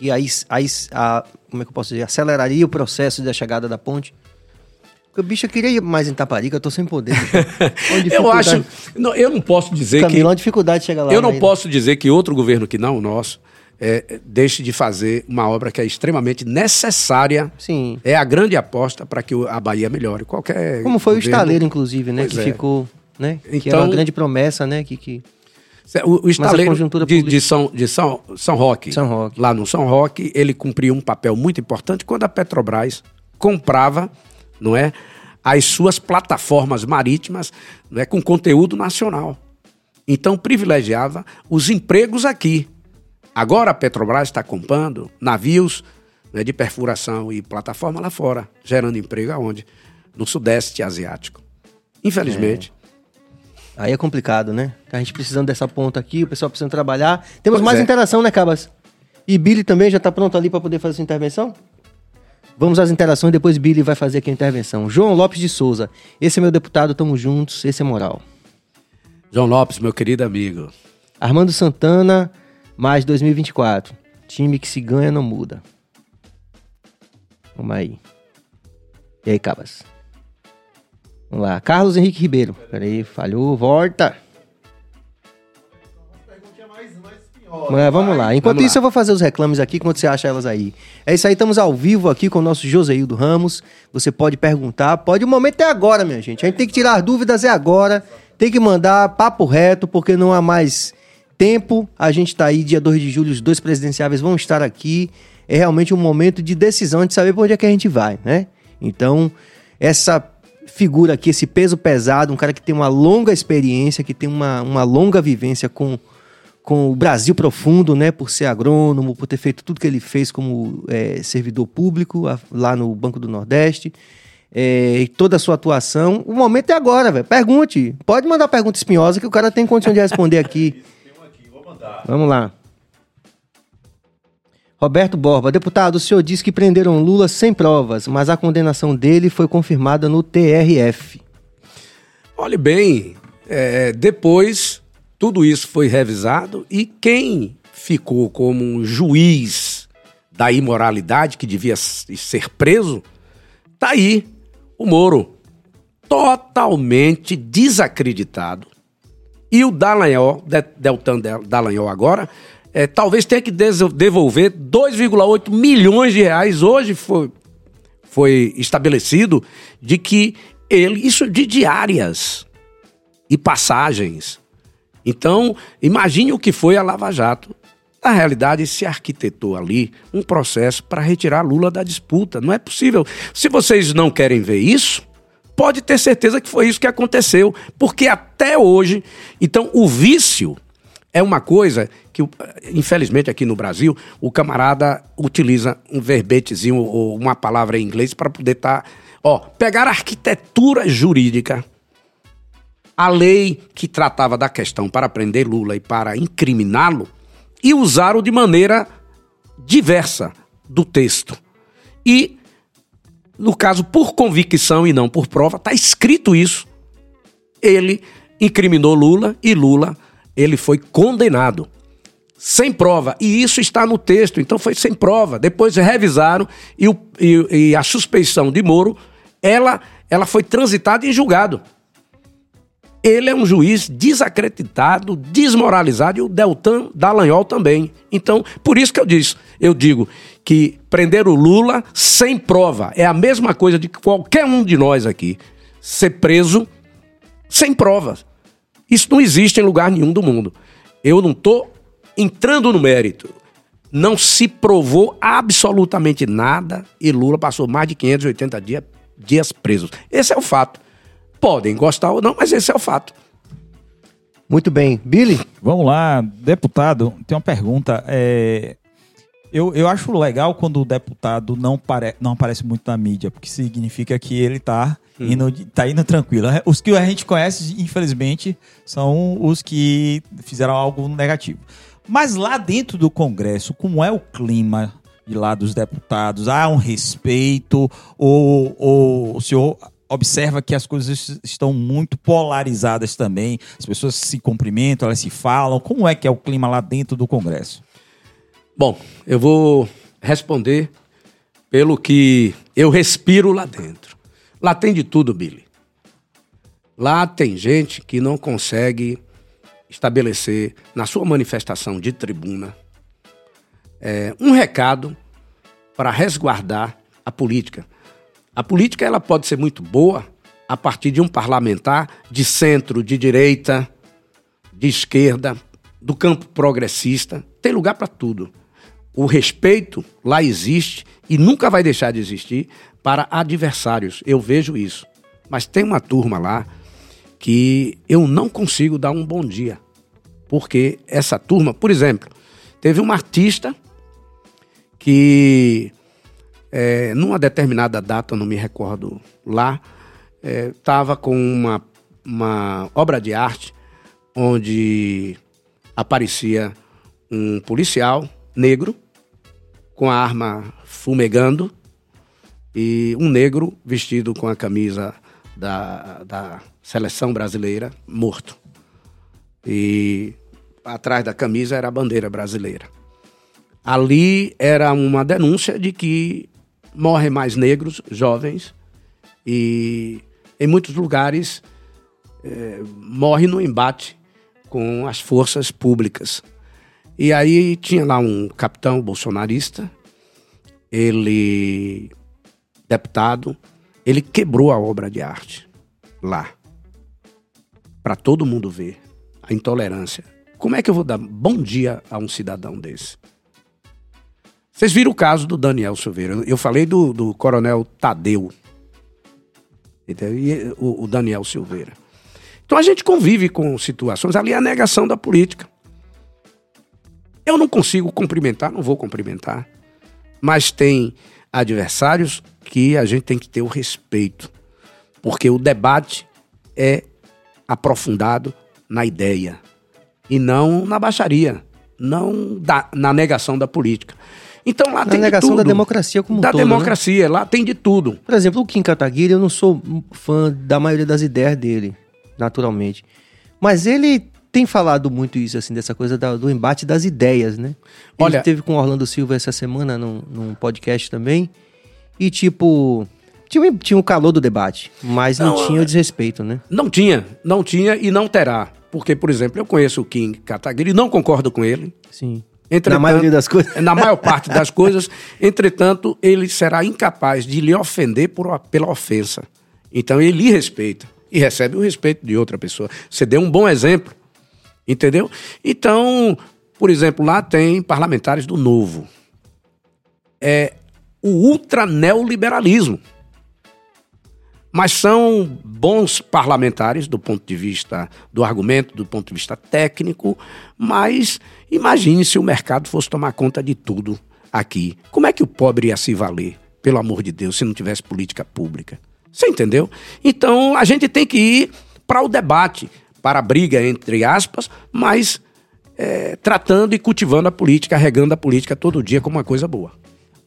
que aí, aí a, como é que eu posso dizer, aceleraria o processo da chegada da ponte? Porque, bicho, eu queria ir mais em Taparica, eu tô sem poder. eu acho. Não, eu não posso dizer Camilo, que. Uma dificuldade de chegar lá. Eu não posso dizer que outro governo que não o nosso é, deixe de fazer uma obra que é extremamente necessária. Sim. É a grande aposta para que a Bahia melhore. Qualquer. Como foi governo... o estaleiro, inclusive, né? Pois que é. ficou. Né? Então, que era uma grande promessa, né? Que, que... O, o estaleiro de, de, São, de São, São, Roque, São Roque, lá no São Roque, ele cumpriu um papel muito importante quando a Petrobras comprava, não é, as suas plataformas marítimas não é, com conteúdo nacional. Então privilegiava os empregos aqui. Agora a Petrobras está comprando navios né, de perfuração e plataforma lá fora, gerando emprego aonde? No Sudeste Asiático. Infelizmente, é. Aí é complicado, né? A gente precisando dessa ponta aqui, o pessoal precisando trabalhar. Temos pois mais é. interação, né, Cabas? E Billy também já está pronto ali para poder fazer sua intervenção? Vamos às interações, depois Billy vai fazer aqui a intervenção. João Lopes de Souza, esse é meu deputado, tamo juntos, esse é moral. João Lopes, meu querido amigo. Armando Santana, mais 2024. Time que se ganha não muda. Vamos aí. E aí, Cabas? Vamos lá. Carlos Henrique Ribeiro. Peraí, falhou. Volta. Mas vamos lá. Enquanto vamos isso, lá. eu vou fazer os reclames aqui, enquanto você acha elas aí. É isso aí, estamos ao vivo aqui com o nosso Joseildo Ramos. Você pode perguntar, pode. O momento é agora, minha gente. A gente tem que tirar dúvidas, é agora. Tem que mandar papo reto, porque não há mais tempo. A gente está aí, dia 2 de julho, os dois presidenciáveis vão estar aqui. É realmente um momento de decisão, de saber por onde é que a gente vai, né? Então, essa figura aqui, esse peso pesado, um cara que tem uma longa experiência, que tem uma, uma longa vivência com, com o Brasil profundo, né? Por ser agrônomo, por ter feito tudo que ele fez como é, servidor público a, lá no Banco do Nordeste. É, e toda a sua atuação. O momento é agora, velho. Pergunte. Pode mandar pergunta espinhosa que o cara tem condição de responder aqui. Vamos lá. Roberto Borba, deputado, o senhor disse que prenderam Lula sem provas, mas a condenação dele foi confirmada no TRF. Olhe bem, é, depois tudo isso foi revisado e quem ficou como um juiz da imoralidade que devia ser preso, tá aí o Moro, totalmente desacreditado. E o Dallagnol, Deltan Dallagnol agora, é, talvez tenha que devolver 2,8 milhões de reais. Hoje foi, foi estabelecido de que ele, isso de diárias e passagens. Então, imagine o que foi a Lava Jato. Na realidade, se arquitetou ali um processo para retirar Lula da disputa. Não é possível. Se vocês não querem ver isso, pode ter certeza que foi isso que aconteceu, porque até hoje, então o vício é uma coisa que, infelizmente, aqui no Brasil, o camarada utiliza um verbetezinho ou uma palavra em inglês para poder estar. Tá, ó, pegar a arquitetura jurídica, a lei que tratava da questão para prender Lula e para incriminá-lo, e usaram de maneira diversa do texto. E, no caso, por convicção e não por prova, está escrito isso. Ele incriminou Lula e Lula ele foi condenado sem prova. E isso está no texto, então foi sem prova. Depois revisaram e, o, e, e a suspeição de Moro, ela, ela foi transitada em julgado ele é um juiz desacreditado, desmoralizado e o Deltan Dallagnol também. Então, por isso que eu disse, eu digo que prender o Lula sem prova é a mesma coisa de qualquer um de nós aqui ser preso sem provas. Isso não existe em lugar nenhum do mundo. Eu não estou entrando no mérito. Não se provou absolutamente nada e Lula passou mais de 580 dias, dias presos. Esse é o fato. Podem gostar ou não, mas esse é o fato. Muito bem. Billy? Vamos lá, deputado, tem uma pergunta. É, eu, eu acho legal quando o deputado não, pare, não aparece muito na mídia, porque significa que ele está hum. indo, tá indo tranquilo. Os que a gente conhece, infelizmente, são os que fizeram algo negativo. Mas lá dentro do Congresso, como é o clima de lá dos deputados? Há um respeito? Ou, ou o senhor observa que as coisas estão muito polarizadas também. As pessoas se cumprimentam, elas se falam. Como é que é o clima lá dentro do Congresso? Bom, eu vou responder pelo que eu respiro lá dentro. Lá tem de tudo, Billy. Lá tem gente que não consegue estabelecer na sua manifestação de tribuna é, um recado para resguardar a política. A política ela pode ser muito boa a partir de um parlamentar de centro, de direita, de esquerda, do campo progressista. Tem lugar para tudo. O respeito lá existe e nunca vai deixar de existir para adversários. Eu vejo isso. Mas tem uma turma lá que eu não consigo dar um bom dia. Porque essa turma, por exemplo, teve uma artista que é, numa determinada data, não me recordo lá, estava é, com uma, uma obra de arte onde aparecia um policial negro com a arma fumegando e um negro vestido com a camisa da, da seleção brasileira morto. E atrás da camisa era a bandeira brasileira. Ali era uma denúncia de que morrem mais negros, jovens, e em muitos lugares é, morre no embate com as forças públicas. E aí tinha lá um capitão bolsonarista, ele, deputado, ele quebrou a obra de arte lá, para todo mundo ver a intolerância. Como é que eu vou dar bom dia a um cidadão desse? Vocês viram o caso do Daniel Silveira. Eu falei do, do coronel Tadeu. E o, o Daniel Silveira. Então a gente convive com situações. Ali é a negação da política. Eu não consigo cumprimentar, não vou cumprimentar. Mas tem adversários que a gente tem que ter o respeito. Porque o debate é aprofundado na ideia e não na baixaria, não da, na negação da política. Então lá Na tem negação de tudo. da democracia como um da todo, né? democracia, lá tem de tudo. Por exemplo, o Kim Kataguiri, eu não sou fã da maioria das ideias dele, naturalmente. Mas ele tem falado muito isso, assim, dessa coisa da- do embate das ideias, né? A Olha- gente teve com o Orlando Silva essa semana num, num podcast também. E, tipo, tinha, tinha o calor do debate, mas não, Não, tinha o desrespeito, né? Não tinha, não tinha e não terá. Porque, por exemplo, eu conheço o Kim Kataguiri, não concordo com ele. Sim. Entretanto- Na maioria das coisas. Na maior parte das coisas. Entretanto, ele será incapaz de lhe ofender por, pela ofensa. Então, ele lhe respeita e recebe o respeito de outra pessoa. Você deu um bom exemplo, entendeu? Então, por exemplo, lá tem parlamentares do Novo. É o ultra neoliberalismo. Mas são bons parlamentares do ponto de vista do argumento, do ponto de vista técnico, mas imagine se o mercado fosse tomar conta de tudo aqui. Como é que o pobre ia se valer, pelo amor de Deus, se não tivesse política pública? Você entendeu? Então a gente tem que ir para o debate, para a briga, entre aspas, mas eh, tratando e cultivando a política, regando a política todo dia como uma coisa boa.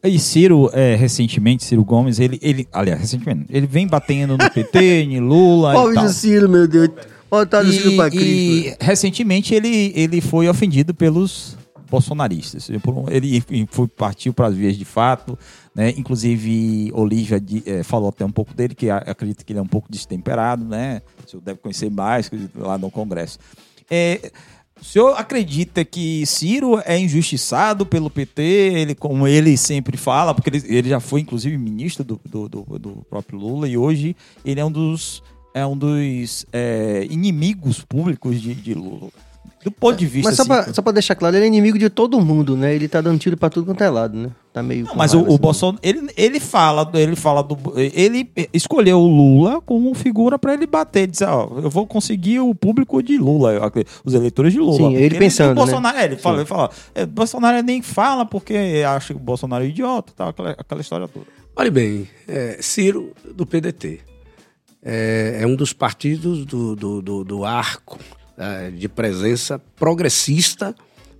E Ciro, é, recentemente, Ciro Gomes, ele, ele, aliás, recentemente, ele vem batendo no PT, em Lula e tal. Ciro, meu Deus. Botado E, e recentemente ele, ele foi ofendido pelos bolsonaristas. Por Ele foi, partiu para as vias de fato, né? Inclusive, Olívia di- eh, falou até um pouco dele, que a- acredita que ele é um pouco destemperado, né? O senhor deve conhecer mais lá no Congresso. É, o senhor acredita que Ciro é injustiçado pelo PT, ele, como ele sempre fala, porque ele, ele já foi, inclusive, ministro do, do, do- do próprio Lula e hoje ele é um dos, é um dos é, inimigos públicos de, de Lula. Do ponto de vista. Mas só, assim, pra, só pra deixar claro, ele é inimigo de todo mundo, né? Ele tá dando tiro pra tudo quanto é lado, né? Tá meio. Não, mas o, raiva, o assim. Bolsonaro, ele, ele fala, ele fala do, ele escolheu o Lula como figura para ele bater, dizer, ó, eu vou conseguir o público de Lula, os eleitores de Lula. Sim, ele pensando, o Bolsonaro, é, ele fala, Sim. ele fala, é, Bolsonaro nem fala porque acha que o Bolsonaro é idiota, tal, aquela, aquela história toda. Olha bem, é, Ciro do PDT é, é um dos partidos do, do, do- do arco é, de presença progressista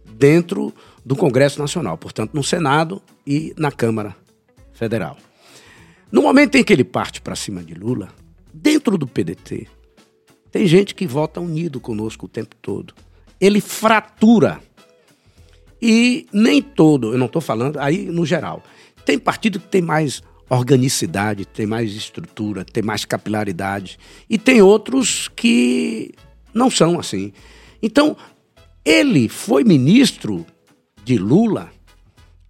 dentro do Congresso Nacional, portanto, no Senado e na Câmara Federal. No momento em que ele parte para cima de Lula, dentro do PDT, tem gente que vota unido conosco o tempo todo. Ele fratura e nem todo, eu não estou falando aí no geral. Tem partido que tem mais organicidade, tem mais estrutura, tem mais capilaridade. E tem outros que não são assim. Então, ele foi ministro de Lula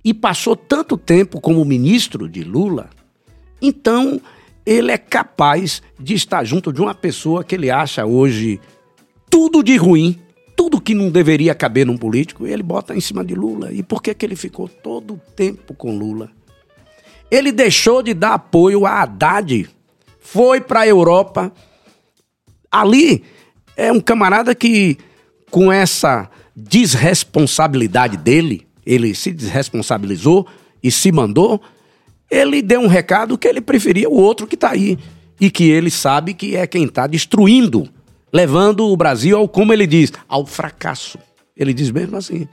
e passou tanto tempo como ministro de Lula, então ele é capaz de estar junto de uma pessoa que ele acha hoje tudo de ruim, tudo que não deveria caber num político, ele bota em cima de Lula. E por que, que ele ficou todo o tempo com Lula? Ele deixou de dar apoio a Haddad, foi para a Europa. Ali é um camarada que, com essa desresponsabilidade dele, ele se desresponsabilizou e se mandou, ele deu um recado que ele preferia o outro que está aí. E que ele sabe que é quem está destruindo, levando o Brasil ao, como ele diz, ao fracasso. Ele diz mesmo assim.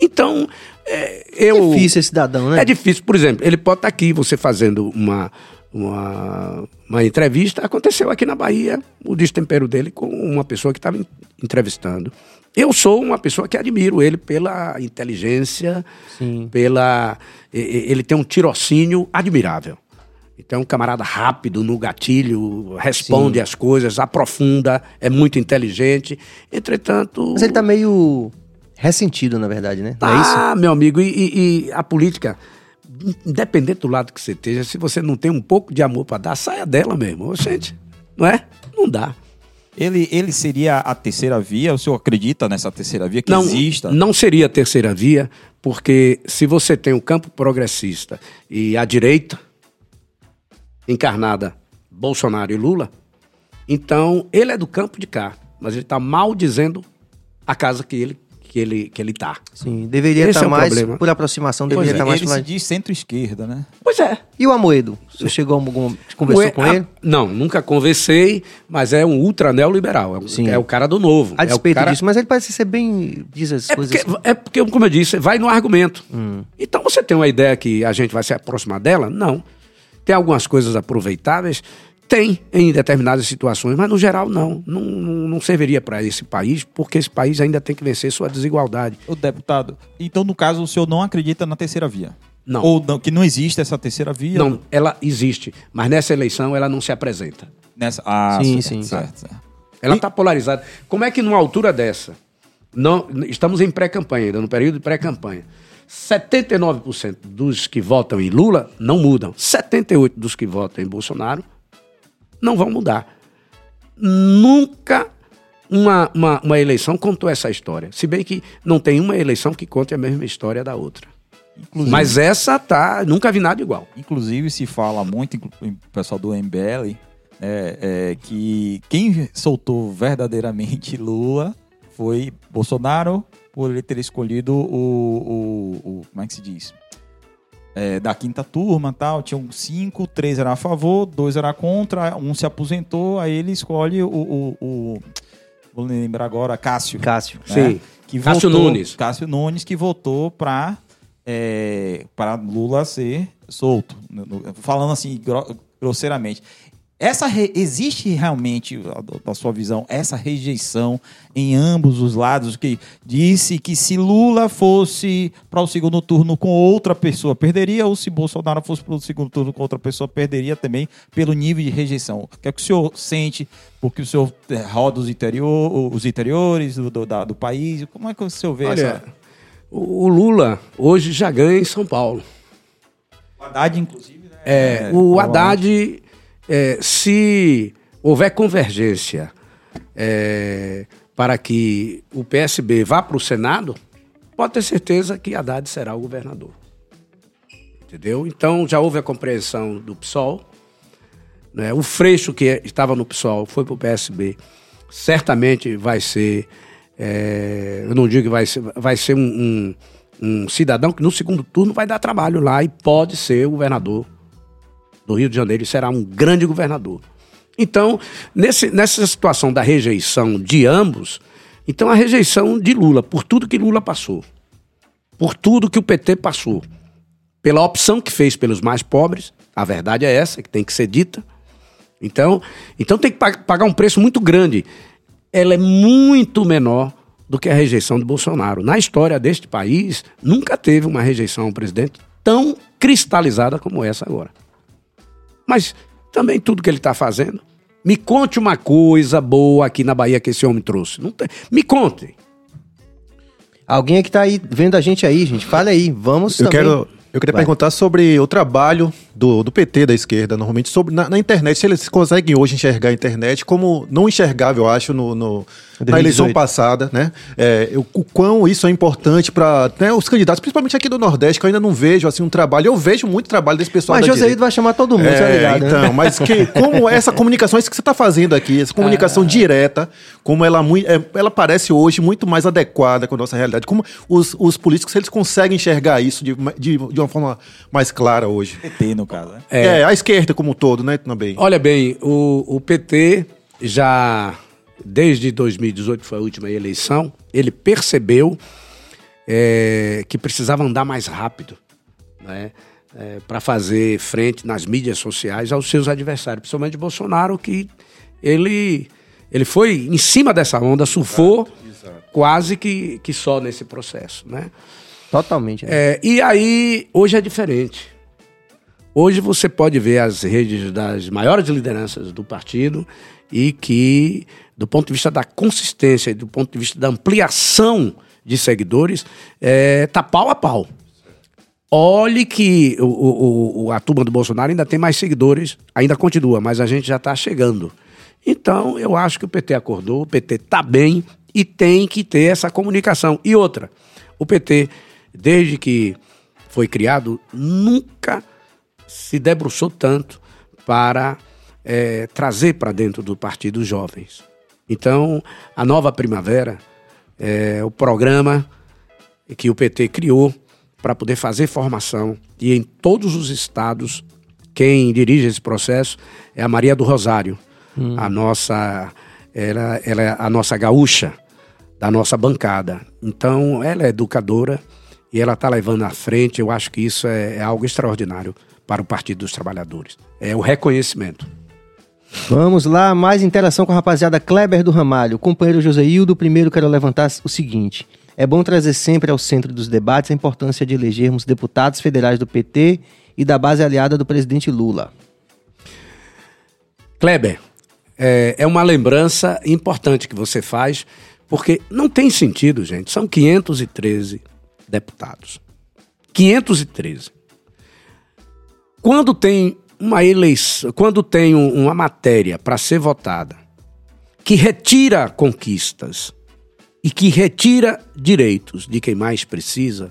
Então, é, eu. Difícil esse cidadão, né? É difícil. Por exemplo, ele pode estar aqui, você fazendo uma, uma, uma entrevista. Aconteceu aqui na Bahia o destempero dele com uma pessoa que estava en- entrevistando. Eu sou uma pessoa que admiro ele pela inteligência, Sim. pela. Ele tem um tirocínio admirável. Então, é um camarada rápido no gatilho, responde Sim. as coisas, aprofunda, é muito inteligente. Entretanto. Mas ele tá meio ressentido, na verdade, né? Não é isso? Ah, meu amigo, e, e- e a política, independente do lado que você esteja, se você não tem um pouco de amor para dar, saia dela mesmo. Gente, não é? Não dá. Ele, ele seria a terceira via? O senhor acredita nessa terceira via que não, exista? não seria a terceira via, porque se você tem o campo progressista e a direita, encarnada Bolsonaro e Lula, então ele é do campo de cá, mas ele está mal dizendo a casa que ele que ele que ele tá. Sim, deveria Esse estar é o mais, problema. por aproximação, deveria é, estar mais ele pro se diz centro-esquerda, né? Pois é. E o Amoedo? Você chegou a algum... conversou com a- ele? Não, nunca conversei, mas é um ultra neoliberal. É, um- Sim. é o cara do novo. A é despeito cara... disso, mas ele parece ser bem... Diz as É coisas... porque, é porque, como eu disse, vai no argumento. Hum. Então você tem uma ideia que a gente vai se aproximar dela? Não. Tem algumas coisas aproveitáveis? Tem em determinadas situações, mas no geral não. Não, não serviria para esse país, porque esse país ainda tem que vencer sua desigualdade. O deputado, então no caso o senhor não acredita na terceira via? Não. Ou não, que não existe essa terceira via? Não, ela existe, mas nessa eleição ela não se apresenta. Nessa... Ah, Sim, certo, sim. Certo, certo. Ela está polarizada. Como é que numa altura dessa, não, estamos em pré-campanha ainda, no período de pré-campanha, 79% dos que votam em Lula não mudam. 78% dos que votam em Bolsonaro não vão mudar. Nunca uma, uma, uma eleição contou essa história. Se bem que não tem uma eleição que conte a mesma história da outra. Inclusive, Mas essa tá. Nunca vi nada igual. inclusive se fala muito, o pessoal do MBL, é, é, que quem soltou verdadeiramente Lula foi Bolsonaro, por ele ter escolhido o. o- o- como é que se diz? É, da quinta turma tal, tinham cinco, três eram a favor, dois eram contra, um se aposentou, aí ele escolhe o. o- o- vou lembrar agora, Cássio. Cássio. né? Sim. Que Cássio votou- Nunes. Cássio Nunes que votou para é, para Lula ser solto, falando assim gro- grosseiramente. Essa re- existe realmente, da sua visão, essa rejeição em ambos os lados que disse que se Lula fosse para o segundo turno com outra pessoa perderia ou se Bolsonaro fosse para o segundo turno com outra pessoa perderia também pelo nível de rejeição. O que é que o senhor sente porque o senhor eh, roda os, interior, os interiores do, do, do país? Como é que o senhor vê Olha, essa? o o Lula hoje já ganha em São Paulo. O Haddad, inclusive, né? É, o Haddad, é, se houver convergência é, para que o PSB vá para o Senado, pode ter certeza que Haddad será o governador. Entendeu? Então já houve a compreensão do PSOL. né? O Freixo, que estava no PSOL, foi para o PSB. Certamente vai ser. é, eu não digo que vai ser, vai ser um, um- um cidadão que no segundo turno vai dar trabalho lá e pode ser o governador do Rio de Janeiro e será um grande governador. Então, nesse- nessa situação da rejeição de ambos, então a rejeição de Lula, por tudo que Lula passou, por tudo que o PT passou, pela opção que fez pelos mais pobres, a verdade é essa, que tem que ser dita. Então, então tem que pa- pagar um preço muito grande. Ela é muito menor do que a rejeição de Bolsonaro. Na história deste país, nunca teve uma rejeição ao presidente tão cristalizada como essa agora. Mas também tudo que ele está fazendo. Me conte uma coisa boa aqui na Bahia que esse homem trouxe. Não tem. Me conte. Alguém que tá aí vendo a gente aí, gente, fala aí. Vamos Eu também. quero. Eu queria Vai. perguntar sobre o trabalho do, do PT da esquerda, normalmente, sobre na, na internet, se eles conseguem hoje enxergar a internet como não enxergava, eu acho, no, no- na 2018. eleição passada, né? É, eu- o quão isso é importante para os candidatos, principalmente aqui do Nordeste, que eu ainda não vejo assim um trabalho. Eu vejo muito trabalho desse pessoal Mas da Joséito direita. vai chamar todo mundo, É, tá ligado? né? então, mas que, como essa comunicação, isso que você está fazendo aqui, essa comunicação direta, como ela, é, ela parece hoje muito mais adequada com a nossa realidade. Como os, os políticos, eles conseguem enxergar isso de, uma- de, de uma forma mais clara hoje. PT, no caso, né? É, a esquerda como um todo, né, também. Olha bem, o, o PT já, desde 2018, que foi a última eleição, ele percebeu é, que precisava andar mais rápido né, para fazer frente nas mídias sociais aos seus adversários, principalmente Bolsonaro, que ele, ele foi em cima dessa onda, surfou quase que, que só nesse processo. Né? Totalmente. né? É, e aí, hoje é diferente. Hoje você pode ver as redes das maiores lideranças do partido e que, do ponto de vista da consistência e do ponto de vista da ampliação de seguidores, é, tá pau a pau. Olhe que o- o- a turma do Bolsonaro ainda tem mais seguidores, ainda continua, mas a gente já está chegando. Então, eu acho que o PT acordou, o PT está bem e tem que ter essa comunicação. E outra, o PT, desde que foi criado, nunca se debruçou tanto para eh, trazer para dentro do partido os jovens. Então, a nova primavera é o programa que o PT criou para poder fazer formação e em todos os estados quem dirige esse processo é a Maria do Rosário, a nossa ela, ela é a nossa gaúcha da nossa bancada. Então ela é educadora e ela está levando à frente. Eu acho que isso é, é algo extraordinário para o Partido dos Trabalhadores. É o reconhecimento. Vamos lá, mais interação com a rapaziada Kleber do Ramalho. Companheiro Joseildo, primeiro quero levantar o seguinte. É bom trazer sempre ao centro dos debates a importância de elegermos deputados federais do PT e da base aliada do presidente Lula. Kleber, é, é uma lembrança importante que você faz, porque não tem sentido, gente. São 513 deputados. 513. Quando tem uma eleição, quando tem uma matéria para ser votada que retira conquistas e que retira direitos de quem mais precisa,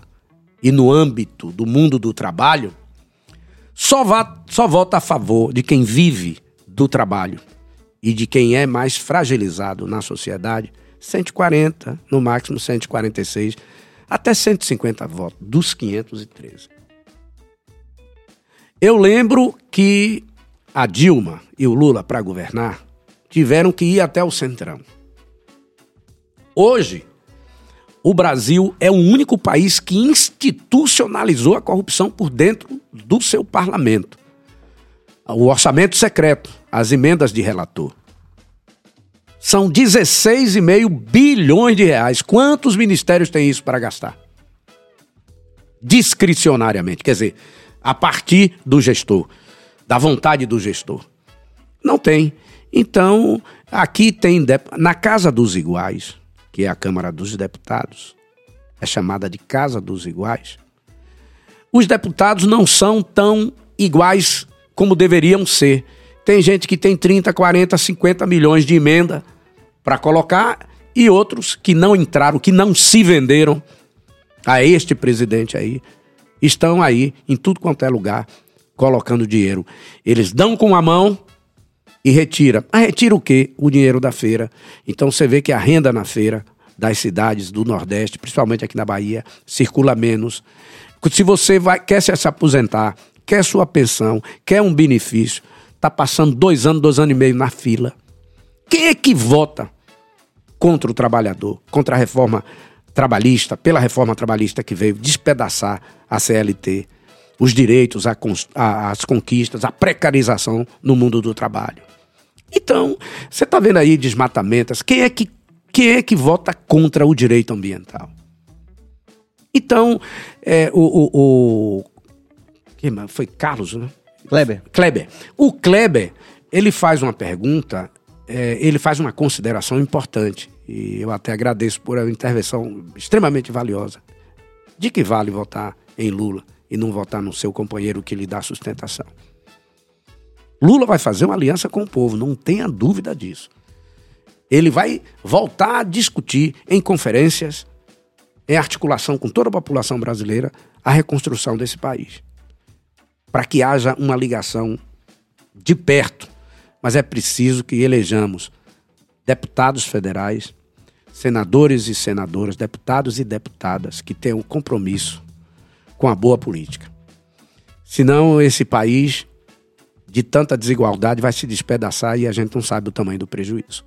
e no âmbito do mundo do trabalho, só, só vota a favor de quem vive do trabalho e de quem é mais fragilizado na sociedade, 140, no máximo 146, até 150 votos, dos 513. Eu lembro que a Dilma e o Lula, para governar, tiveram que ir até o Centrão. Hoje, o Brasil é o único país que institucionalizou a corrupção por dentro do seu parlamento. O orçamento secreto, as emendas de relator. São 16,5 bilhões de reais. Quantos ministérios têm isso para gastar? Discricionariamente. Quer dizer, a partir do gestor, da vontade do gestor. Não tem. Então, aqui tem, na Casa dos Iguais, que é a Câmara dos Deputados, é chamada de Casa dos Iguais, os deputados não são tão iguais como deveriam ser. Tem gente que tem 30, 40, 50 milhões de emenda para colocar e outros que não entraram, que não se venderam a este presidente aí, estão aí em tudo quanto é lugar colocando dinheiro. Eles dão com a mão e retira. Mas retira o quê? O dinheiro da feira. Então você vê que a renda na feira das cidades do Nordeste, principalmente aqui na Bahia, circula menos. Se você vai, quer se aposentar, quer sua pensão, quer um benefício, está passando dois anos, dois anos e meio na fila. Quem é que vota contra o trabalhador, contra a reforma trabalhista, pela reforma trabalhista que veio despedaçar a CLT, os direitos, as conquistas, a precarização no mundo do trabalho. Então, você está vendo aí desmatamentos. Quem é que quem é que vota contra o direito ambiental? Então, é, o, o, o quem foi Carlos, né? Kleber. Kleber. O Kleber, ele faz uma pergunta, é, ele faz uma consideração importante. E eu até agradeço por uma intervenção extremamente valiosa. De que vale votar em Lula e não votar no seu companheiro que lhe dá sustentação? Lula vai fazer uma aliança com o povo, não tenha dúvida disso. Ele vai voltar a discutir em conferências, em articulação com toda a população brasileira, a reconstrução desse país. Para que haja uma ligação de perto. Mas é preciso que elejamos deputados federais, senadores e senadoras, deputados e deputadas que tenham compromisso com a boa política. Senão, esse país, de tanta desigualdade, vai se despedaçar e a gente não sabe o tamanho do prejuízo.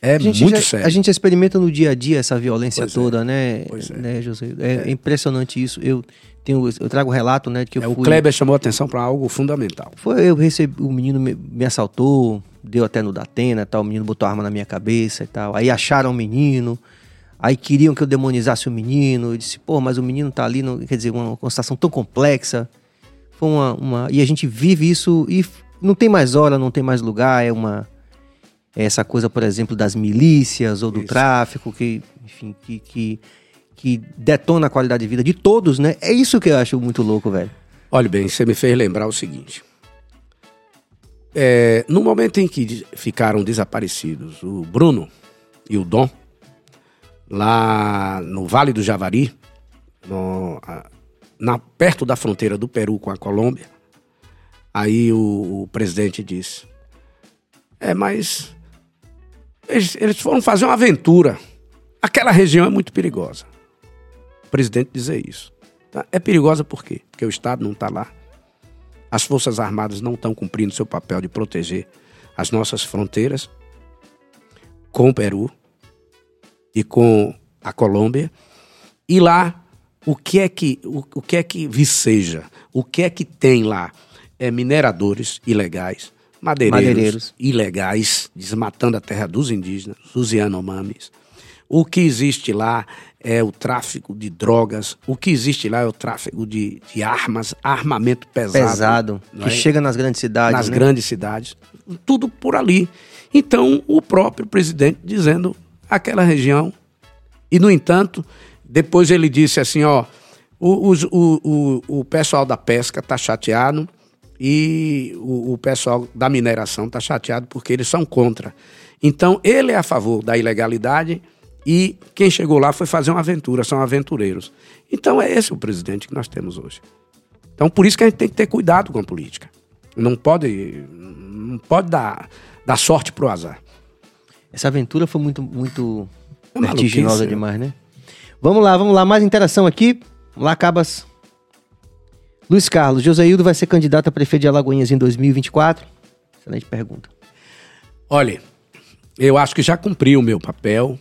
É muito já, sério. A gente experimenta no dia a dia essa violência Pois é. toda, né? Pois é. né, José? É, impressionante isso. Eu tenho, eu trago relato, né, de que eu É, o fui. Kleber chamou a atenção para algo fundamental. Foi, eu recebi, o menino me, me assaltou, deu até no Datena, tal, o menino botou arma na minha cabeça e tal. Aí acharam o menino, aí queriam que eu demonizasse o menino. Eu disse, pô, mas o menino tá ali, não, quer dizer, uma, situação tão complexa. Foi uma, uma. E a gente vive isso e não tem mais hora, não tem mais lugar, é uma. é essa coisa, por exemplo, das milícias ou do Isso. tráfico, que, enfim, que, que, que detona a qualidade de vida de todos, né? É isso que eu acho muito louco, velho. Olha bem, você me fez lembrar o seguinte. É, no momento em que ficaram desaparecidos o Bruno e o Dom, lá no Vale do Javari, no- na, perto da fronteira do Peru com a Colômbia, aí o, o presidente disse: É, mas eles, eles foram fazer uma aventura. Aquela região é muito perigosa. O presidente dizer isso. Tá? É perigosa por quê? Porque o Estado não está lá. As Forças Armadas não estão cumprindo seu papel de proteger as nossas fronteiras com o Peru e com a Colômbia. E lá, o que é que, o, o que, é que viceja? O que é que tem lá? É mineradores ilegais, madeireiros, Madeireiros. ilegais, desmatando a terra dos indígenas, dos Yanomamis. O que existe lá é o tráfico de drogas, o que existe lá é o tráfico de, de armas, armamento pesado. Pesado. Que é? chega nas grandes cidades. nas né? grandes cidades, tudo por ali. Então, o próprio presidente dizendo aquela região, e no entanto, depois ele disse assim: ó, o, o, o, o pessoal da pesca está chateado e o, o pessoal da mineração está chateado porque eles são contra. Então, ele é a favor da ilegalidade e quem chegou lá foi fazer uma aventura, são aventureiros. Então, é esse o presidente que nós temos hoje. Então, por isso que a gente tem que ter cuidado com a política. Não pode, não pode dar, dar sorte pro azar. Essa aventura foi muito, muito É vertiginosa maluquice, demais, né? Vamos lá, vamos lá. Mais interação aqui. Vamos lá, Cabas. Luiz Carlos, Joséildo vai ser candidato a prefeito de Alagoinhas em 2024? Excelente pergunta. Olha, eu acho que já cumpri o meu papel.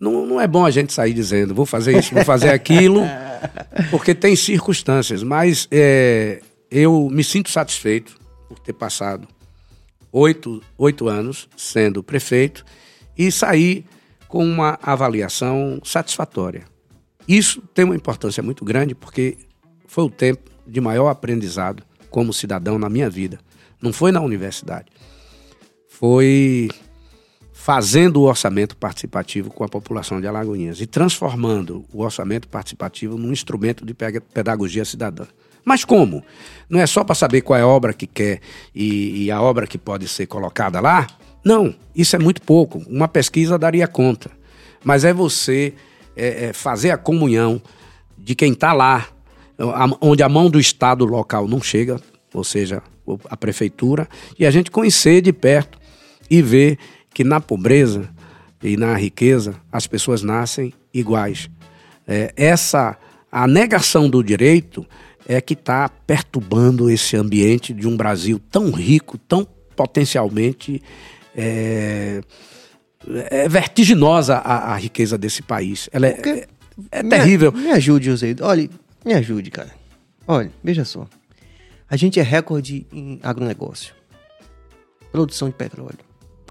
Não, não é bom a gente sair dizendo, vou fazer isso, vou fazer aquilo, porque tem circunstâncias. Mas é, eu me sinto satisfeito por ter passado oito, oito anos sendo prefeito e sair com uma avaliação satisfatória. Isso tem uma importância muito grande porque foi o tempo de maior aprendizado como cidadão na minha vida. Não foi na universidade. Foi fazendo o orçamento participativo com a população de Alagoinhas e transformando o orçamento participativo num instrumento de pedagogia cidadã. Mas como? Não é só para saber qual é a obra que quer e, e a obra que pode ser colocada lá? Não, isso é muito pouco. Uma pesquisa daria conta. Mas é você é, é, fazer a comunhão de quem está lá, onde a mão do Estado local não chega, ou seja, a prefeitura, e a gente conhecer de perto e ver que na pobreza e na riqueza as pessoas nascem iguais. É, essa a negação do direito é que está perturbando esse ambiente de um Brasil tão rico, tão potencialmente é, é vertiginosa a, a riqueza desse país. Ela é, é, é Me- terrível. Me, ajude, Joséildo. Olha, me ajude, cara. Olha, veja só. A gente é recorde em agronegócio. Produção de petróleo.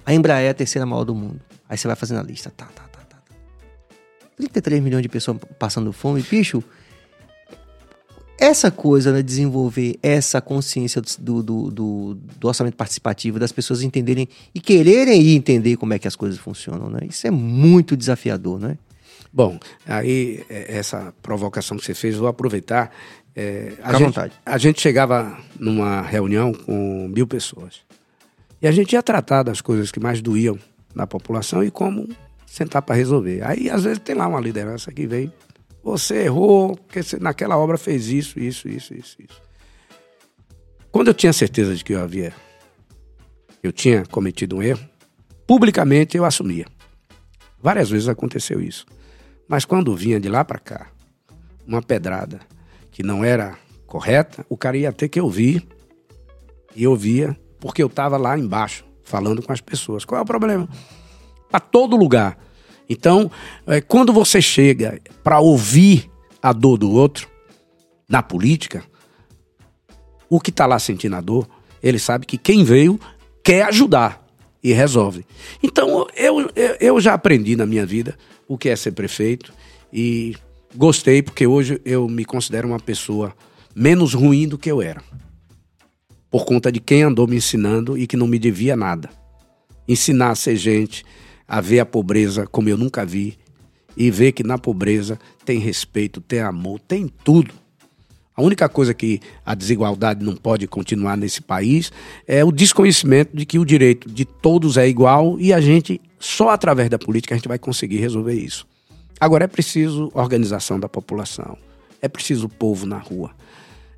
A Embraer é a terceira maior do mundo. Aí você vai fazendo a lista. Tá, tá, tá, tá. tá. 33 milhões de pessoas passando fome. Bicho, essa coisa, né, desenvolver essa consciência do, do, do, do orçamento participativo, das pessoas entenderem e quererem ir entender como é que as coisas funcionam, né? Isso é muito desafiador, né? Bom, aí é, essa provocação que você fez, vou aproveitar. É, a, gente, vontade. a gente chegava numa reunião com mil pessoas. E a gente ia tratar das coisas que mais doíam na população e como sentar para resolver. Aí, às vezes, tem lá uma liderança que vem. Você errou, porque você naquela obra fez isso, isso, isso, isso, isso. Quando eu tinha certeza de que eu havia, eu tinha cometido um erro, publicamente eu assumia. Várias vezes aconteceu isso. Mas quando vinha de lá para cá, uma pedrada que não era correta, o cara ia ter que ouvir. E eu via, porque eu estava lá embaixo, falando com as pessoas. Qual é o problema? Para todo lugar. Então, eh, quando você chega para ouvir a dor do outro, na política, o que está lá sentindo a dor, ele sabe que quem veio quer ajudar e resolve. Então, eu, eu já aprendi na minha vida o que é ser prefeito e gostei porque hoje eu me considero uma pessoa menos ruim do que eu era. Por conta de quem andou me ensinando e que não me devia nada. Ensinar a ser gente, a ver a pobreza como eu nunca vi e ver que na pobreza tem respeito, tem amor, tem tudo. A única coisa que a desigualdade não pode continuar nesse país é o desconhecimento de que o direito de todos é igual e a gente, só através da política, a gente vai conseguir resolver isso. Agora é preciso organização da população, é preciso povo na rua,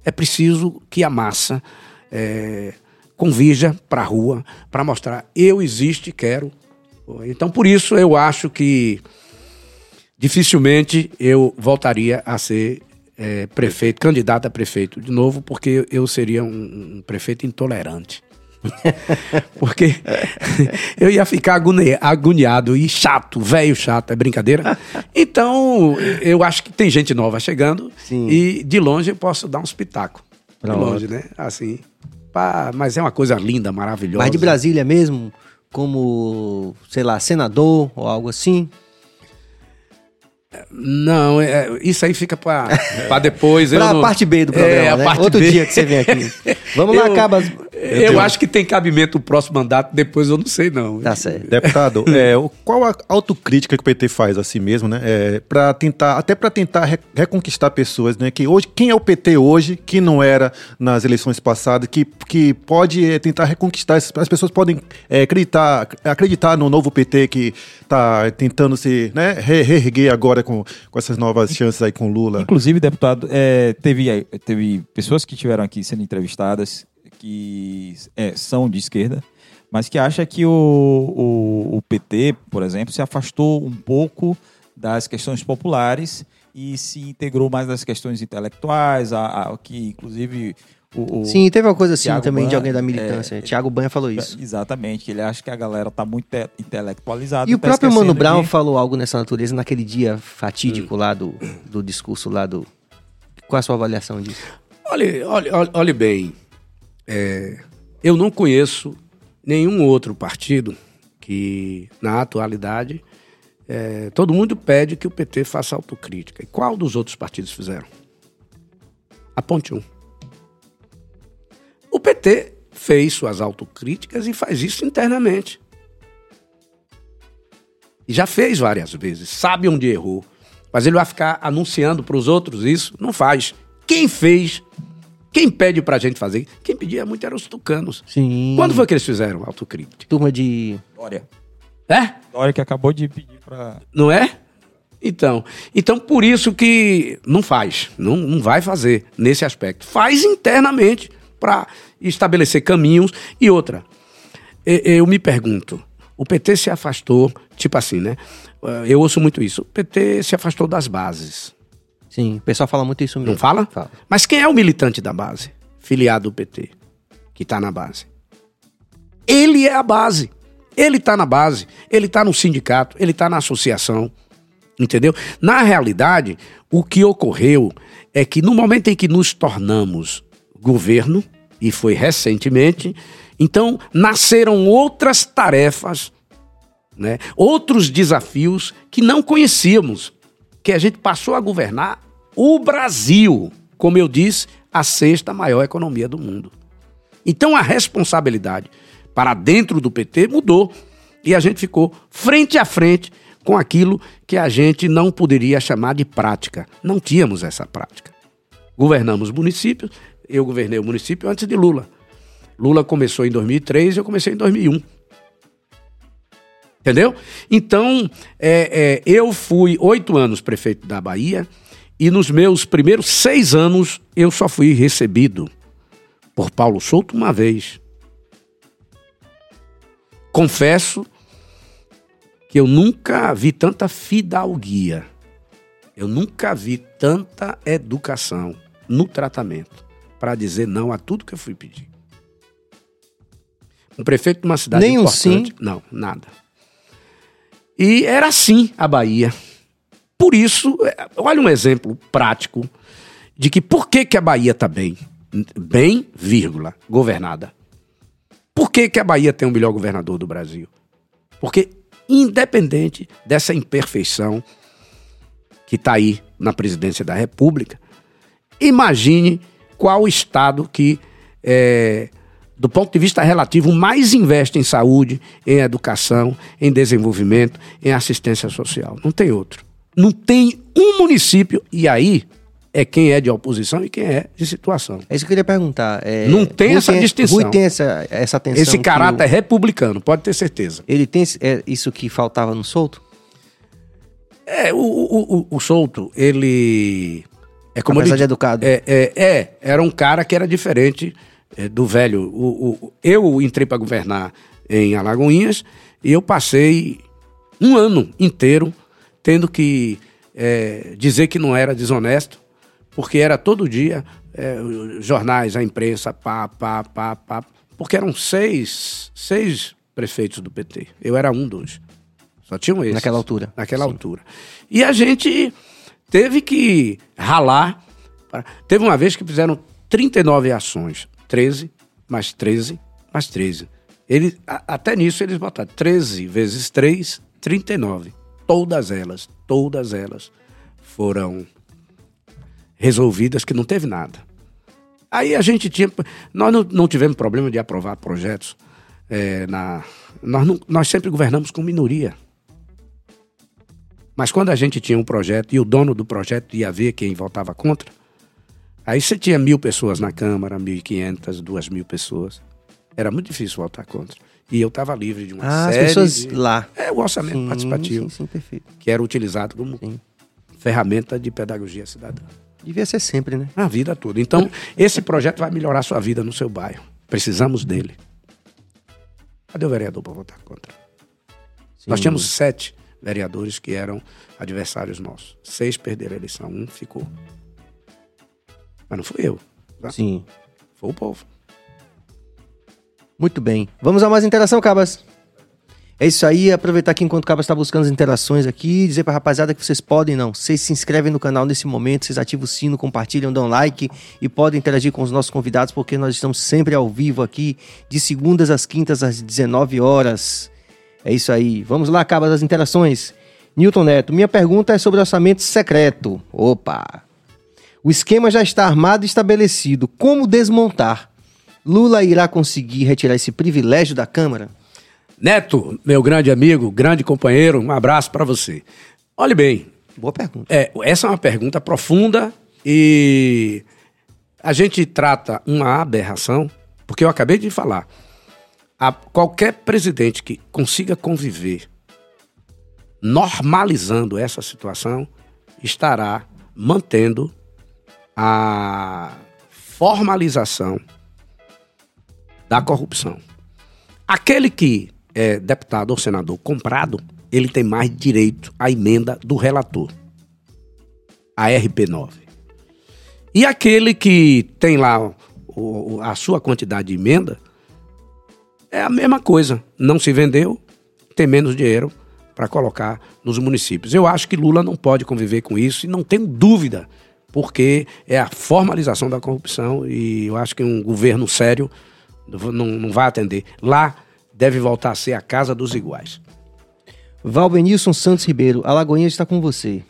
é preciso que a massa é, convija para a rua para mostrar eu existo e quero. Então, por isso, eu acho que dificilmente eu voltaria a ser é, prefeito, candidato a prefeito de novo, porque eu seria um, um prefeito intolerante. porque eu ia ficar agoni- agoniado e chato, velho chato, é brincadeira. Então, eu acho que tem gente nova chegando Sim. e de longe eu posso dar uns pitacos. Pronto. longe, né? Assim. Pá, mas é uma coisa linda, maravilhosa. Mas de Brasília mesmo, como, sei lá, senador ou algo assim? Não, é, isso aí fica pra, pra depois. Pra eu não- parte B do programa, É, a né? parte Outro B. dia que você vem aqui. Vamos lá, Eu-. Eu, acho que tem cabimento o próximo mandato, depois eu não sei, não. Tá certo. Deputado, é, qual a autocrítica que o PT faz a si mesmo, né? É, para tentar, até para tentar re- reconquistar pessoas, né? Que hoje, quem é o PT hoje, que não era nas eleições passadas, que, que pode é, tentar reconquistar, as as pessoas podem é, acreditar, acreditar no novo PT que está tentando se né, re- reerguer agora com, com essas novas chances aí com Lula. Inclusive, deputado, é, teve, teve pessoas que tiveram aqui sendo entrevistadas que é, são de esquerda, mas que acham que o, o, o PT, por exemplo, se afastou um pouco das questões populares e se integrou mais nas questões intelectuais, a, a- que inclusive o, o- Sim, teve uma coisa assim Thiago também de alguém da militância. é, Tiago Banha falou isso. Exatamente, que ele acha que a galera tá muito te- intelectualizada. E o tá próprio Mano Brown que- falou algo nessa natureza naquele dia fatídico lá do, do discurso lá do. Qual é a sua avaliação disso? Olhe, olhe, olhe, olhe bem, é, eu não conheço nenhum outro partido que, na atualidade, é, todo mundo pede que o PT faça autocrítica. E qual dos outros partidos fizeram? Aponte um. O PT fez suas autocríticas e faz isso internamente. E já fez várias vezes, sabe onde errou. Mas ele vai ficar anunciando para os outros isso? Não faz. Quem fez, quem pede pra gente fazer, quem pedia muito eram os tucanos. Sim. Quando foi que eles fizeram autocrítica? Turma de. Dória. É? Dória que acabou de pedir para Não é? Então, então por isso que não faz, não, não vai fazer nesse aspecto. Faz internamente para estabelecer caminhos e outra. e- Eu me pergunto, o PT se afastou, tipo assim, né? Eu ouço muito isso. O PT se afastou das bases. Sim, o pessoal fala muito isso mesmo. Não fala? Fala. Mas quem é o militante da base? Filiado do PT, que está na base. Ele é a base. Ele está na base. Ele está no sindicato. Ele está na associação. Entendeu? Na realidade, o que ocorreu é que no momento em que nos tornamos governo, e foi recentemente, então nasceram outras tarefas, né? outros desafios que não conhecíamos, que a gente passou a governar o Brasil, como eu disse, a sexta maior economia do mundo. Então a responsabilidade para dentro do PT mudou e a gente ficou frente a frente com aquilo que a gente não poderia chamar de prática. Não tínhamos essa prática. Governamos municípios, eu governei o município antes de Lula. Lula começou em 2003 e eu comecei em 2001. Entendeu? Então, é, é, eu fui oito anos prefeito da Bahia e nos meus primeiros seis anos eu só fui recebido por Paulo Souto uma vez. Confesso que eu nunca vi tanta fidalguia, eu nunca vi tanta educação no tratamento para dizer não a tudo que eu fui pedir. Um prefeito de uma cidade Nem um importante, não, nada. E era assim a Bahia. Por isso, é, olha um exemplo prático de que por que, que a Bahia está bem. Bem, vírgula, governada. Por que, que a Bahia tem o melhor governador do Brasil? Porque, independente dessa imperfeição que está aí na presidência da República, imagine qual estado que, é, do ponto de vista relativo, mais investe em saúde, em educação, em desenvolvimento, em assistência social. Não tem outro. Não tem um município, e aí é quem é de oposição e quem é de situação. É isso que eu queria perguntar. É, Não tem essa distinção. Rui tem essa, essa atenção. Esse caráter o- republicano, pode ter certeza. Ele tem é, isso que faltava no solto? É, o, o, o, o Souto, ele. É como Apesar ele- de educado. É, é, é, era um cara que era diferente é, do velho. O, o- eu entrei para governar em Alagoinhas e eu passei um ano inteiro tendo que é, dizer que não era desonesto, porque era todo dia é, jornais, a imprensa, pá, pá, pá, pá. Porque eram seis, seis prefeitos do PT. Eu era um dos. Só tinham esses. Naquela altura. Naquela altura. E a gente teve que ralar. Teve uma vez que fizeram 39 ações, 13 mais 13, mais 13. Ele, a- até nisso eles botaram 13 vezes 3, 39. Todas elas, todas elas foram resolvidas que não teve nada. Aí a gente tinha. Nós não, não tivemos problema de aprovar projetos. eh, na, nós, não- nós sempre governamos com minoria. Mas quando a gente tinha um projeto e o dono do projeto ia ver quem votava contra, aí você tinha mil pessoas na Câmara, mil e quinhentas, duas mil pessoas. Era muito difícil votar contra. E eu estava livre de uma Ah, as série pessoas de... lá. É o orçamento Sim, participativo, Sim, sim, perfeito. que era utilizado como Sim. ferramenta de pedagogia cidadã. Devia ser sempre, né? A vida toda. Então, esse projeto vai melhorar a sua vida no seu bairro. Precisamos dele. Cadê o vereador para votar contra? Nós Sim. tínhamos sete vereadores que eram adversários nossos. Seis perderam a eleição, um ficou. Mas não fui eu. tá? Sim. Foi o povo. Muito bem. Vamos a mais interação, Cabas? É isso aí, aproveitar aqui enquanto o Cabas está buscando as interações aqui, dizer pra rapaziada que vocês podem, não, vocês se inscrevem no canal nesse momento, vocês ativam o sino, compartilham, dão like e podem interagir com os nossos convidados, porque nós estamos sempre ao vivo aqui, de segundas às quintas às 19 horas. É isso aí. Vamos lá, Cabas, as interações. Newton Neto, minha pergunta é sobre orçamento secreto. Opa! O esquema já está armado e estabelecido. Como desmontar? Lula irá conseguir retirar esse privilégio da Câmara? Neto, meu grande amigo, grande companheiro, um abraço para você. Olhe bem, Boa pergunta. É, essa é uma pergunta profunda e a gente trata uma aberração, porque eu acabei de falar. A qualquer presidente que consiga conviver normalizando essa situação estará mantendo a formalização da corrupção. Aquele que é deputado ou senador comprado, ele tem mais direito à emenda do relator, a RP9. E aquele que tem lá a sua quantidade de emenda, é a mesma coisa. Não se vendeu, tem menos dinheiro para colocar nos municípios. Eu acho que Lula não pode conviver com isso e não tenho dúvida, porque é a formalização da corrupção e eu acho que um governo sério não, não vai atender. Lá deve voltar a ser a casa dos iguais. Valbenilson Santos Ribeiro, Alagoinha está com você.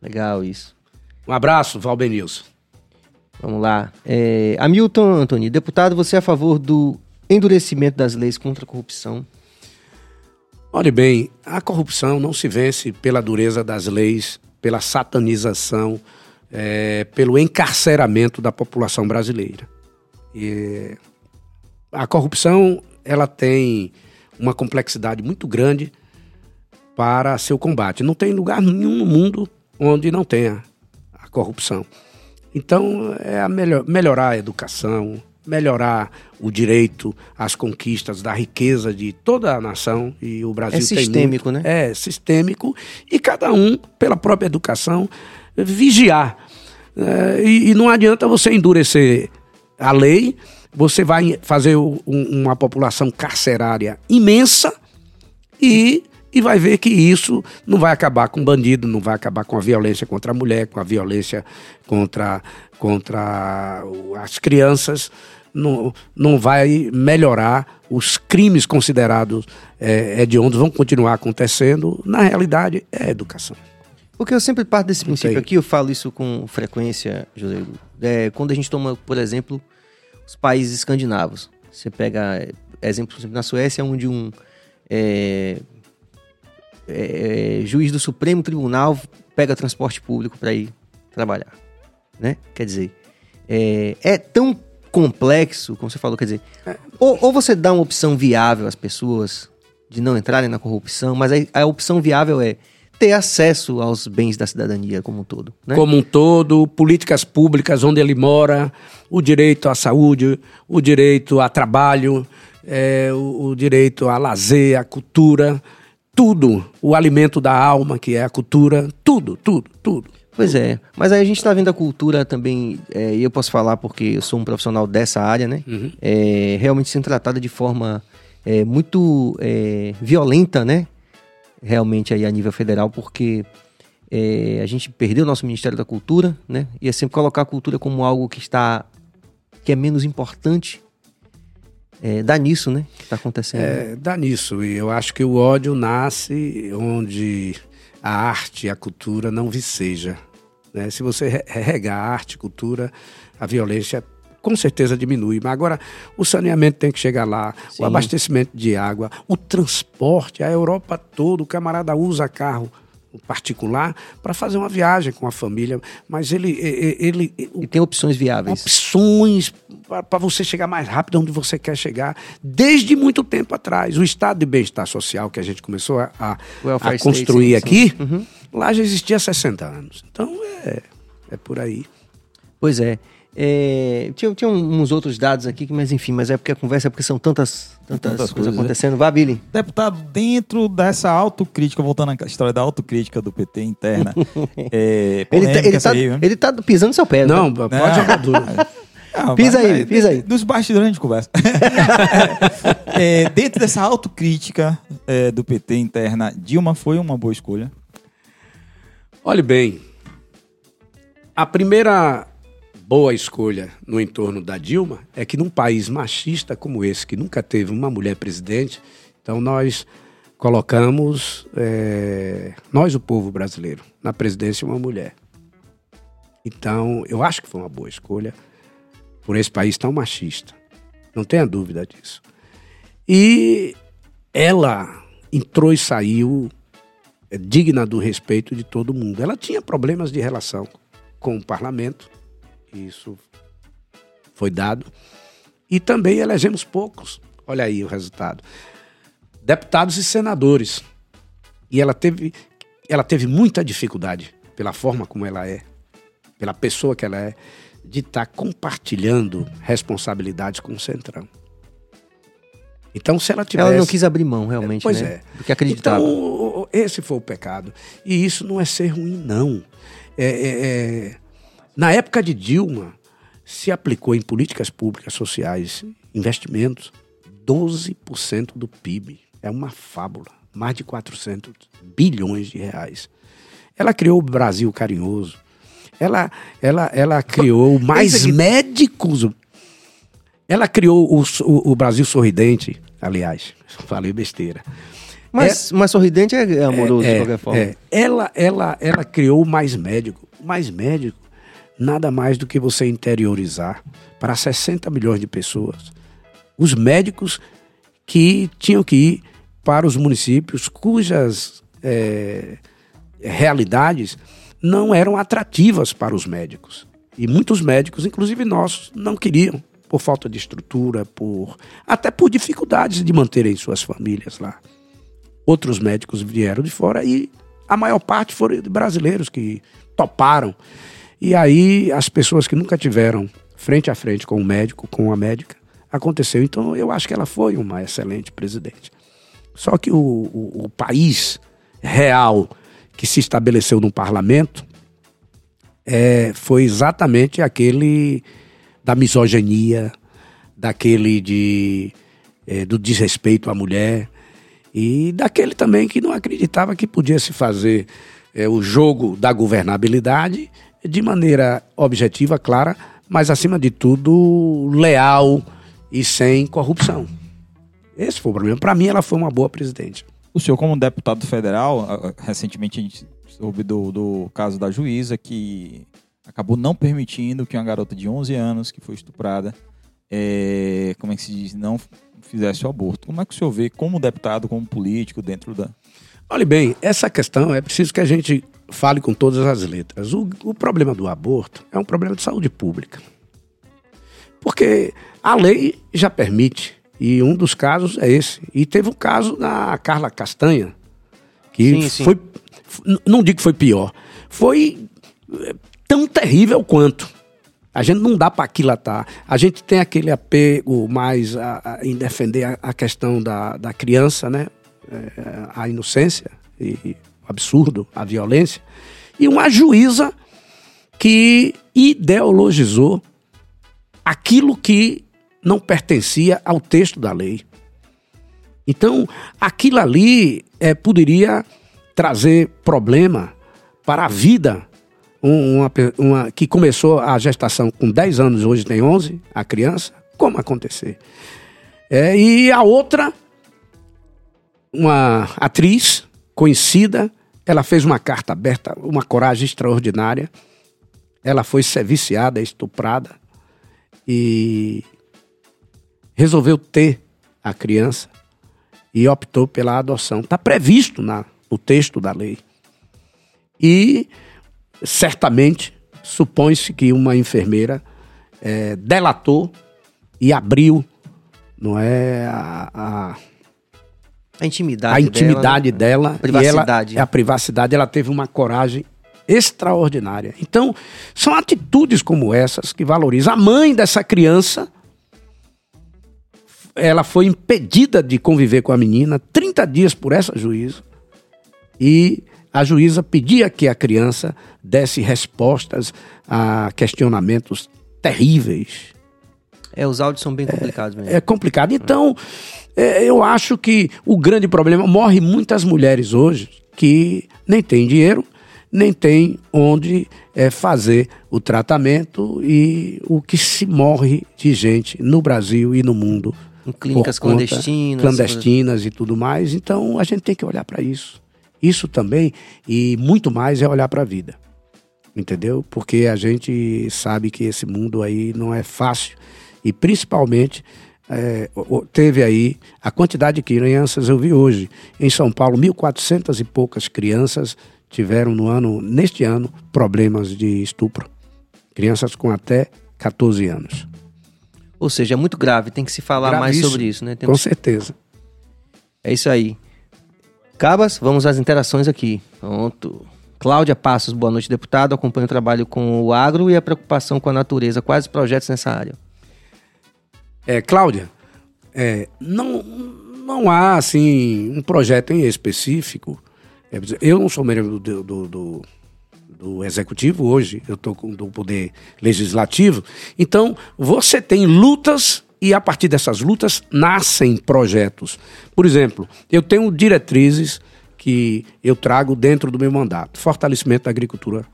Legal isso. Um abraço, Valbenilson. Vamos lá. É, Hamilton Anthony, deputado, você é a favor do endurecimento das leis contra a corrupção? Olhe bem, a corrupção não se vence pela dureza das leis, pela satanização, eh, pelo encarceramento da população brasileira. E a corrupção ela tem uma complexidade muito grande para seu combate. Não tem lugar nenhum no mundo onde não tenha a corrupção. Então, é a melhor, melhorar a educação, melhorar o direito às conquistas da riqueza de toda a nação e o Brasil É sistêmico, muito- né? É sistêmico e cada um, pela própria educação, vigiar. É, e, e não adianta você endurecer a lei, você vai fazer um- uma população carcerária imensa e, e vai ver que isso não vai acabar com bandido, não vai acabar com a violência contra a mulher, com a violência contra, contra as crianças, não, não vai melhorar os crimes considerados é, hediondos, vão continuar acontecendo. Na realidade, é educação. Porque eu sempre parto desse princípio aqui, eu falo isso com frequência, José. É, quando a gente toma, por exemplo, os países escandinavos. Você pega é, exemplo, por exemplo, na Suécia, onde um é, é, juiz do Supremo Tribunal pega transporte público para ir trabalhar. Né? Quer dizer, é, é tão complexo, como você falou, quer dizer, ou, ou você dá uma opção viável às pessoas de não entrarem na corrupção, mas a, a opção viável é ter acesso aos bens da cidadania como um todo. Né? como um todo, políticas públicas onde ele mora, o direito à saúde, o direito a trabalho, é, o, o direito a lazer, a cultura, tudo, o alimento da alma, que é a cultura, tudo, tudo, tudo. Pois é, mas aí a gente está vendo a cultura também, é, e eu posso falar porque eu sou um profissional dessa área, né? É, realmente sendo tratada de forma é, muito é, violenta, né? Realmente aí a nível federal, porque é, a gente perdeu o nosso Ministério da Cultura, né? E é sempre colocar a cultura como algo que está que é menos importante, é, dá nisso, né? Que está acontecendo. É, dá nisso. E eu acho que o ódio nasce onde a arte e a cultura não viceja. Né? Se você regar a arte e cultura, a violência com certeza diminui. Mas agora o saneamento tem que chegar lá, Sim. o abastecimento de água, o transporte, a Europa toda, o camarada usa carro particular para fazer uma viagem com a família, mas ele ele, ele e tem opções viáveis. Opções para você chegar mais rápido onde você quer chegar, desde muito tempo atrás. O estado de bem-estar social que a gente começou a, a, a construir State, aqui, uhum. lá já existia há 60 anos. Então é, é por aí. Pois é. É, tinha, tinha uns outros dados aqui, mas enfim, mas é porque a conversa é porque são tantas, tantas, tantas coisas, coisas né? acontecendo. Vá, Billy. Deputado, dentro dessa autocrítica, voltando à história da autocrítica do PT interna, é, ele, tá, ele, tá, aí, ele tá pisando seu pé. Não, tá? pode jogar duro. Não, pisa aí, pisa aí. Nos bastidores a gente conversa. é, dentro dessa autocrítica é, do PT interna, Dilma foi uma boa escolha? Olhe bem, a primeira boa escolha no entorno da Dilma é que num país machista como esse, que nunca teve uma mulher presidente, então nós colocamos, é, nós o povo brasileiro, na presidência uma mulher. Então eu acho que foi uma boa escolha por esse país tão machista. Não tenha dúvida disso. E ela entrou e saiu é, digna do respeito de todo mundo. Ela tinha problemas de relação com o parlamento, isso foi dado. E também elegemos poucos. Olha aí o resultado. Deputados e senadores. E ela teve, ela teve muita dificuldade, pela forma como ela é, pela pessoa que ela é, de estar tá compartilhando responsabilidades com o Centrão. Então, se ela tivesse. Ela não quis abrir mão, realmente. Pois né? é. Porque acreditava. Então, esse foi o pecado. E isso não é ser ruim, não. É, é, é na época de Dilma, se aplicou em políticas públicas sociais, investimentos, 12% do PIB. É uma fábula. Mais de 400 bilhões de reais. Ela criou o Brasil carinhoso. Ela, ela, ela criou mais médicos. Ela criou o, o, o, Brasil sorridente, aliás. Falei besteira. Mas, é, mas sorridente é amoroso, é, de qualquer forma. É. Ela, ela, ela criou mais médico. Mais médico nada mais do que você interiorizar para 60 milhões de pessoas os médicos que tinham que ir para os municípios cujas é, realidades não eram atrativas para os médicos. E muitos médicos, inclusive nossos, não queriam, por falta de estrutura, por até por dificuldades de manterem suas famílias lá. Outros médicos vieram de fora e a maior parte foram brasileiros que toparam e aí as pessoas que nunca tiveram frente a frente com o médico, com a médica, aconteceu. Então eu acho que ela foi uma excelente presidente. Só que o, o, o país real que se estabeleceu no parlamento é, foi exatamente aquele da misoginia, daquele de, é, do desrespeito à mulher e daquele também que não acreditava que podia se fazer é, o jogo da governabilidade de maneira objetiva, clara, mas acima de tudo leal e sem corrupção. Esse foi o problema. Para mim, ela foi uma boa presidente. O senhor, como deputado federal, recentemente a gente soube do, do caso da juíza que acabou não permitindo que uma garota de 11 anos que foi estuprada, é, como é que se diz, não fizesse o aborto. Como é que o senhor vê como deputado, como político dentro da... Olhe bem, essa questão é preciso que a gente fale com todas as letras. O, o problema do aborto é um problema de saúde pública. Porque a lei já permite, e um dos casos é esse. E teve um caso da Carla Castanha, que sim, sim. foi. Não digo que foi pior, foi eh, tão terrível quanto. A gente não dá para aquilatar. A gente tem aquele apego mais a, a, em defender a, a, questão da, da criança, né? É, a inocência. E absurdo, a violência, e uma juíza que ideologizou aquilo que não pertencia ao texto da lei. Então, aquilo ali é, poderia trazer problema para a vida. Uma, uma, que começou a gestação com 10 anos, hoje tem 11, a criança. Como acontecer? É, e a outra, uma atriz conhecida, ela fez uma carta aberta, uma coragem extraordinária. Ela foi ser viciada, estuprada e resolveu ter a criança e optou pela adoção. Está previsto na, no texto da lei. E certamente supõe-se que uma enfermeira é, delatou e abriu, não é a, a A intimidade, a intimidade dela, dela, né? Privacidade. e ela, a privacidade, ela teve uma coragem extraordinária. Então, são atitudes como essas que valorizam. A mãe dessa criança, ela foi impedida de conviver com a menina 30 dias por essa juíza. E a juíza pedia que a criança desse respostas a questionamentos terríveis. É, os áudios são bem complicados mesmo. É complicado. Então, é, eu acho que o grande problema morre muitas mulheres hoje que nem têm dinheiro, nem têm onde é, fazer o tratamento e o que se morre de gente no Brasil e no mundo. Em clínicas clandestinas. clandestinas e tudo mais. Então, a gente tem que olhar para isso. Isso também e muito mais é olhar para a vida. Entendeu? Porque a gente sabe que esse mundo aí não é fácil e principalmente é, teve aí a quantidade de crianças, eu vi hoje, em São Paulo, 1.400 e poucas crianças tiveram no ano, neste ano, problemas de estupro. Crianças com até 14 anos. Ou seja, é muito grave, tem que se falar mais sobre isso, né? Com Temos... certeza. É isso aí. Cabas, vamos às interações aqui. Pronto. Cláudia Passos, boa noite, deputado. Acompanho o trabalho com o agro e a preocupação com a natureza. Quais projetos nessa área? É, Cláudia, é, não, não há assim um projeto em específico. É, eu não sou membro do, do, do, do executivo hoje, eu estou do poder legislativo. Então, você tem lutas e a partir dessas lutas nascem projetos. Por exemplo, eu tenho diretrizes que eu trago dentro do meu mandato: fortalecimento da agricultura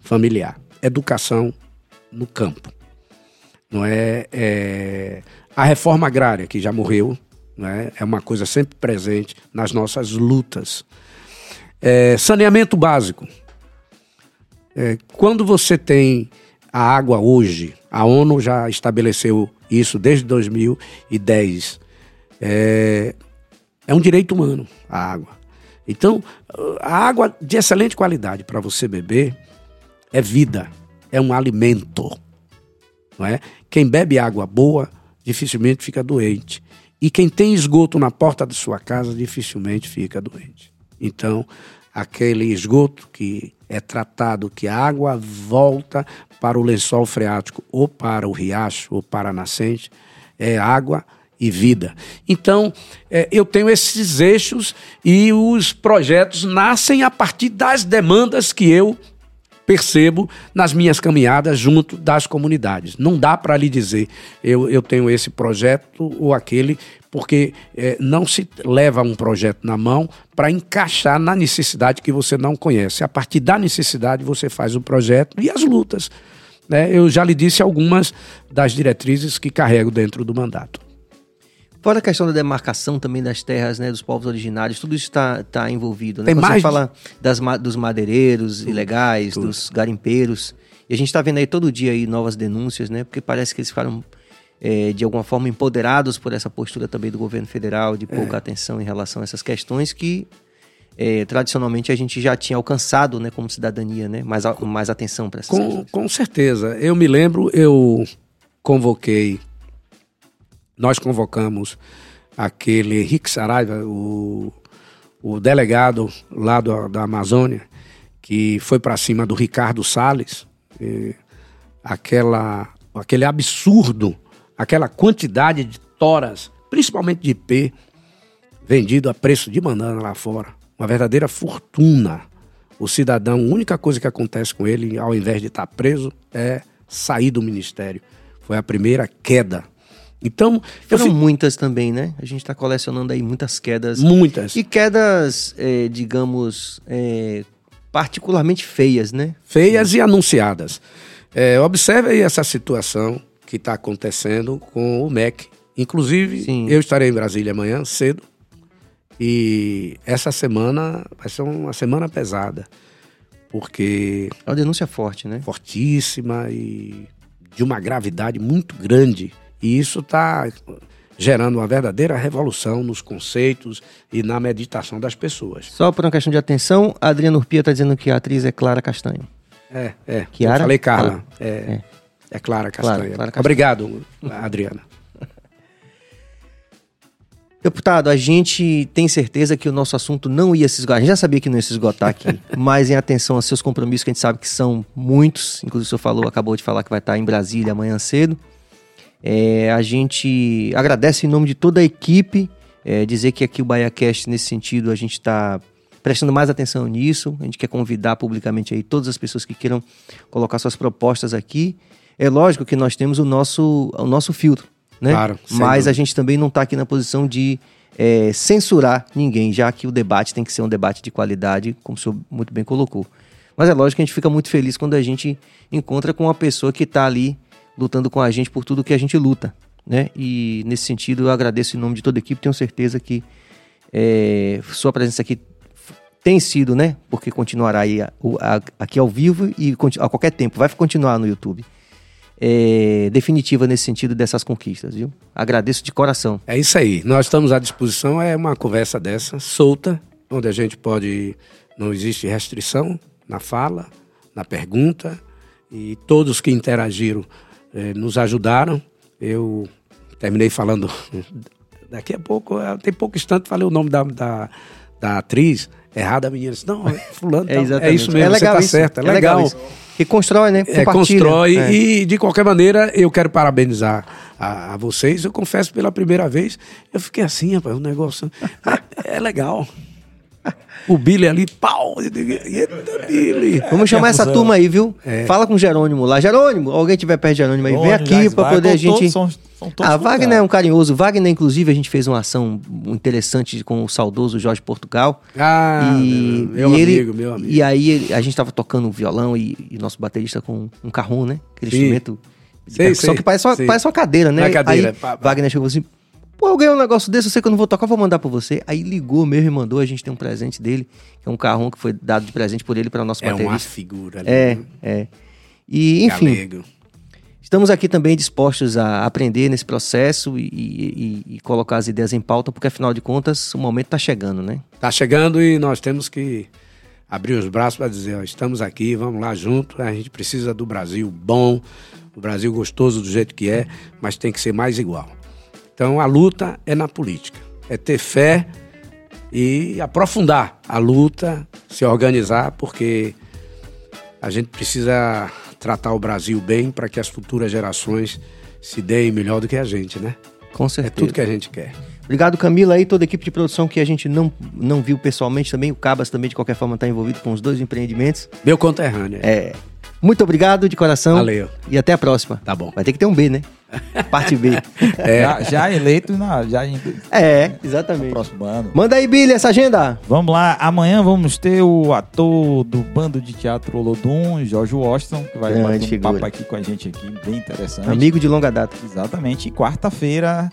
familiar, educação no campo não é, é a reforma agrária que já morreu, não é, é uma coisa sempre presente nas nossas lutas. É, saneamento básico. É, quando você tem a água hoje, a ONU já estabeleceu isso desde 2010. É, é um direito humano a água. Então, a água de excelente qualidade para você beber é vida, é um alimento não é? Quem bebe água boa dificilmente fica doente. E quem tem esgoto na porta de sua casa dificilmente fica doente. Então, aquele esgoto que é tratado, que a água volta para o lençol freático, ou para o riacho, ou para a nascente, é água e vida. Então, é, eu tenho esses eixos e os projetos nascem a partir das demandas que eu percebo nas minhas caminhadas junto das comunidades. Não dá para lhe dizer eu, eu tenho esse projeto ou aquele, porque eh, não se leva um projeto na mão para encaixar na necessidade que você não conhece. A partir da necessidade você faz o projeto e as lutas. Né? Eu já lhe disse algumas das diretrizes que carrego dentro do mandato. Fora a questão da demarcação também das terras, né, dos povos originários, tudo isso está tá envolvido. Né? Tem Quando mais Você fala das, dos madeireiros ilegais, dos garimpeiros. E a gente está vendo aí todo dia aí novas denúncias, né? Porque parece que eles ficaram, é, de alguma forma, empoderados por essa postura também do governo federal, de É. pouca atenção em relação a essas questões que é, tradicionalmente a gente já tinha alcançado, né, como cidadania, né? Mais, mais atenção para essas Com, questões. com certeza. Eu me lembro, eu convoquei, nós convocamos aquele Henrique Saraiva, o, o delegado lá do- da Amazônia, que foi para cima do Ricardo Salles, e aquela, aquele absurdo, aquela quantidade de toras, principalmente de IP, vendido a preço de banana lá fora. Uma verdadeira fortuna. O cidadão, a única coisa que acontece com ele, ao invés de estar preso, é sair do ministério. Foi a primeira queda. Então, Foram fico- muitas também, né? A gente está colecionando aí muitas quedas. muitas. E quedas, é, digamos, é, particularmente feias, né? feias e anunciadas. É, observe aí essa situação que está acontecendo com o MEC Inclusive, Sim. eu estarei em Brasília amanhã cedo. E essa semana vai ser uma semana pesada. Porque É uma denúncia forte, né? fortíssima e de uma gravidade muito grande. E isso está gerando uma verdadeira revolução nos conceitos e na meditação das pessoas. Só por uma questão de atenção, a Adriana Urpia está dizendo que a atriz é Clara Castanho. É, é. Chiara? Eu falei Carla. Fala. É, é. Clara Clara, Castanha. Clara Castanha. Obrigado, Adriana. Deputado, a gente tem certeza que o nosso assunto não ia se esgotar. A gente já sabia que não ia se esgotar aqui, mas em atenção aos seus compromissos, que a gente sabe que são muitos, inclusive o senhor falou, acabou de falar que vai estar em Brasília amanhã cedo. É, a gente agradece em nome de toda a equipe, é, dizer que aqui o BaiaCast, nesse sentido, a gente está prestando mais atenção nisso. A gente quer convidar publicamente aí todas as pessoas que queiram colocar suas propostas aqui. É lógico que nós temos o nosso, o nosso filtro, né? Claro, Mas a dúvida. gente também não está aqui na posição de é, censurar ninguém, já que o debate tem que ser um debate de qualidade, como o senhor muito bem colocou. Mas é lógico que a gente fica muito feliz quando a gente encontra com uma pessoa que está ali lutando com a gente por tudo que a gente luta, né? E nesse sentido eu agradeço em nome de toda a equipe, tenho certeza que é, sua presença aqui tem sido, né? Porque continuará aí a- a- aqui ao vivo e a qualquer tempo, vai continuar no YouTube. É, definitiva nesse sentido dessas conquistas, viu? Agradeço de coração. É isso aí. Nós estamos à disposição. É uma conversa dessa, solta, onde a gente pode. Não existe restrição na fala, na pergunta. E todos que interagiram eh, nos ajudaram. Eu terminei falando. Daqui a pouco, eh, tem pouco instante, falei o nome da, da, da atriz. Errada, a menina disse: Não, é fulano. É tal." exatamente. É isso mesmo, é legal você tá isso. certo. É, legal. isso. E constrói, né? É, constrói É. e de qualquer maneira eu quero parabenizar a, a vocês. Eu confesso pela primeira vez, eu fiquei assim, rapaz, o negócio é, é legal. O Billy ali, pau! e Eita, Billy! Vamos chamar É essa turma aí, viu? É. Fala com o Jerônimo lá. Jerônimo, alguém tiver perto de Jerônimo aí, vem Ônibus, aqui Wagner, poder a gente. todos são- são todos ah, Wagner é um carinhoso. Wagner, inclusive, a gente fez uma ação interessante com o saudoso Jorge Portugal. Ah, e, meu e ele- amigo, meu amigo. E aí ele- a gente tava tocando um violão e, e nosso baterista com um carrom, né? Aquele Sim. instrumento. Sei, sei, que parece uma, sei. parece uma cadeira, né? Uma cadeira, Aí pá, pá. Wagner chegou assim. Pô, eu ganhei um negócio desse, eu sei que eu não vou tocar, vou mandar pra você. Aí ligou mesmo e mandou, a gente tem um presente dele, que é um carrom que foi dado de presente por ele para nosso É uma baterista. figura ali. É, né? é. E, enfim, Galego. estamos aqui também dispostos a aprender nesse processo e, e- e- colocar as ideias em pauta, porque afinal de contas o momento está chegando, né? Tá chegando e nós temos que abrir os braços para dizer, ó, estamos aqui, vamos lá junto. A gente precisa do Brasil bom, o Brasil gostoso do jeito que é, mas tem que ser mais igual. Então a luta é na política, é ter fé e aprofundar a luta, se organizar, porque a gente precisa tratar o Brasil bem para que as futuras gerações se deem melhor do que a gente, né? Com É certeza. tudo que a gente quer. Obrigado, Camila, aí, toda a equipe de produção que a gente não, não viu pessoalmente também. O Cabas também, de qualquer forma, está envolvido com os dois empreendimentos. Meu conterrâneo. É. Muito obrigado de coração. Valeu. E até a próxima. Tá bom. Vai ter que ter um B, né? Parte B. Já, já eleito na, já em É, no exatamente. próximo ano. Manda aí, Billy, essa agenda. Vamos lá, amanhã vamos ter o ator do bando de teatro Olodum, Jorge Washington, que vai Grande bater um figura. papo aqui com a gente aqui, bem interessante. Amigo de longa data. Exatamente. E quarta-feira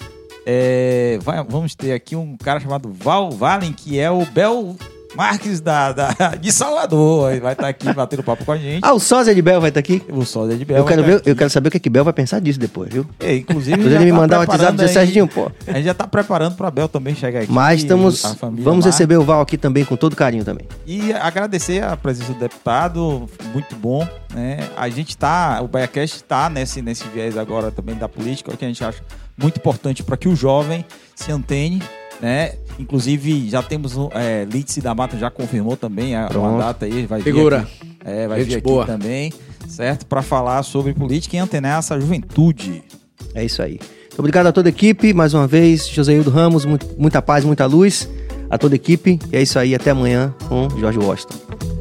é, vai- vamos ter aqui um cara chamado Val Valen, que é o Bel Marques da, da- de Salvador. Ele vai estar aqui batendo papo com a gente. Ah, o sósia de Bel vai estar aqui? O Sósia de Bel. Eu quero, tá ver, aqui. eu quero saber o que, que Bel vai pensar disso depois, viu? É, inclusive, ele me tá mandar o WhatsApp aí- Serginho, pô. A gente já tá preparando pra Bel também chegar aqui. Mas estamos. Vamos Marques. receber o Val aqui também com todo carinho também. E agradecer a presença do deputado, muito bom. Né? A gente tá, o BaiaCast está nesse, nesse viés agora também da política, que a gente acha muito importante para que o jovem se antene. Né? Inclusive, já temos um, é, Lídice da Mata já confirmou também a, Pronto. uma data aí. Vai vir Figura. aqui. É, vai Gente vir aqui boa. também, certo? Para falar sobre política e antenar essa juventude. É isso aí. Muito obrigado a toda a equipe, mais uma vez. Joséildo Ramos, muito- muita paz, muita luz. A toda a equipe. E é isso aí, até amanhã com Jorge Washington.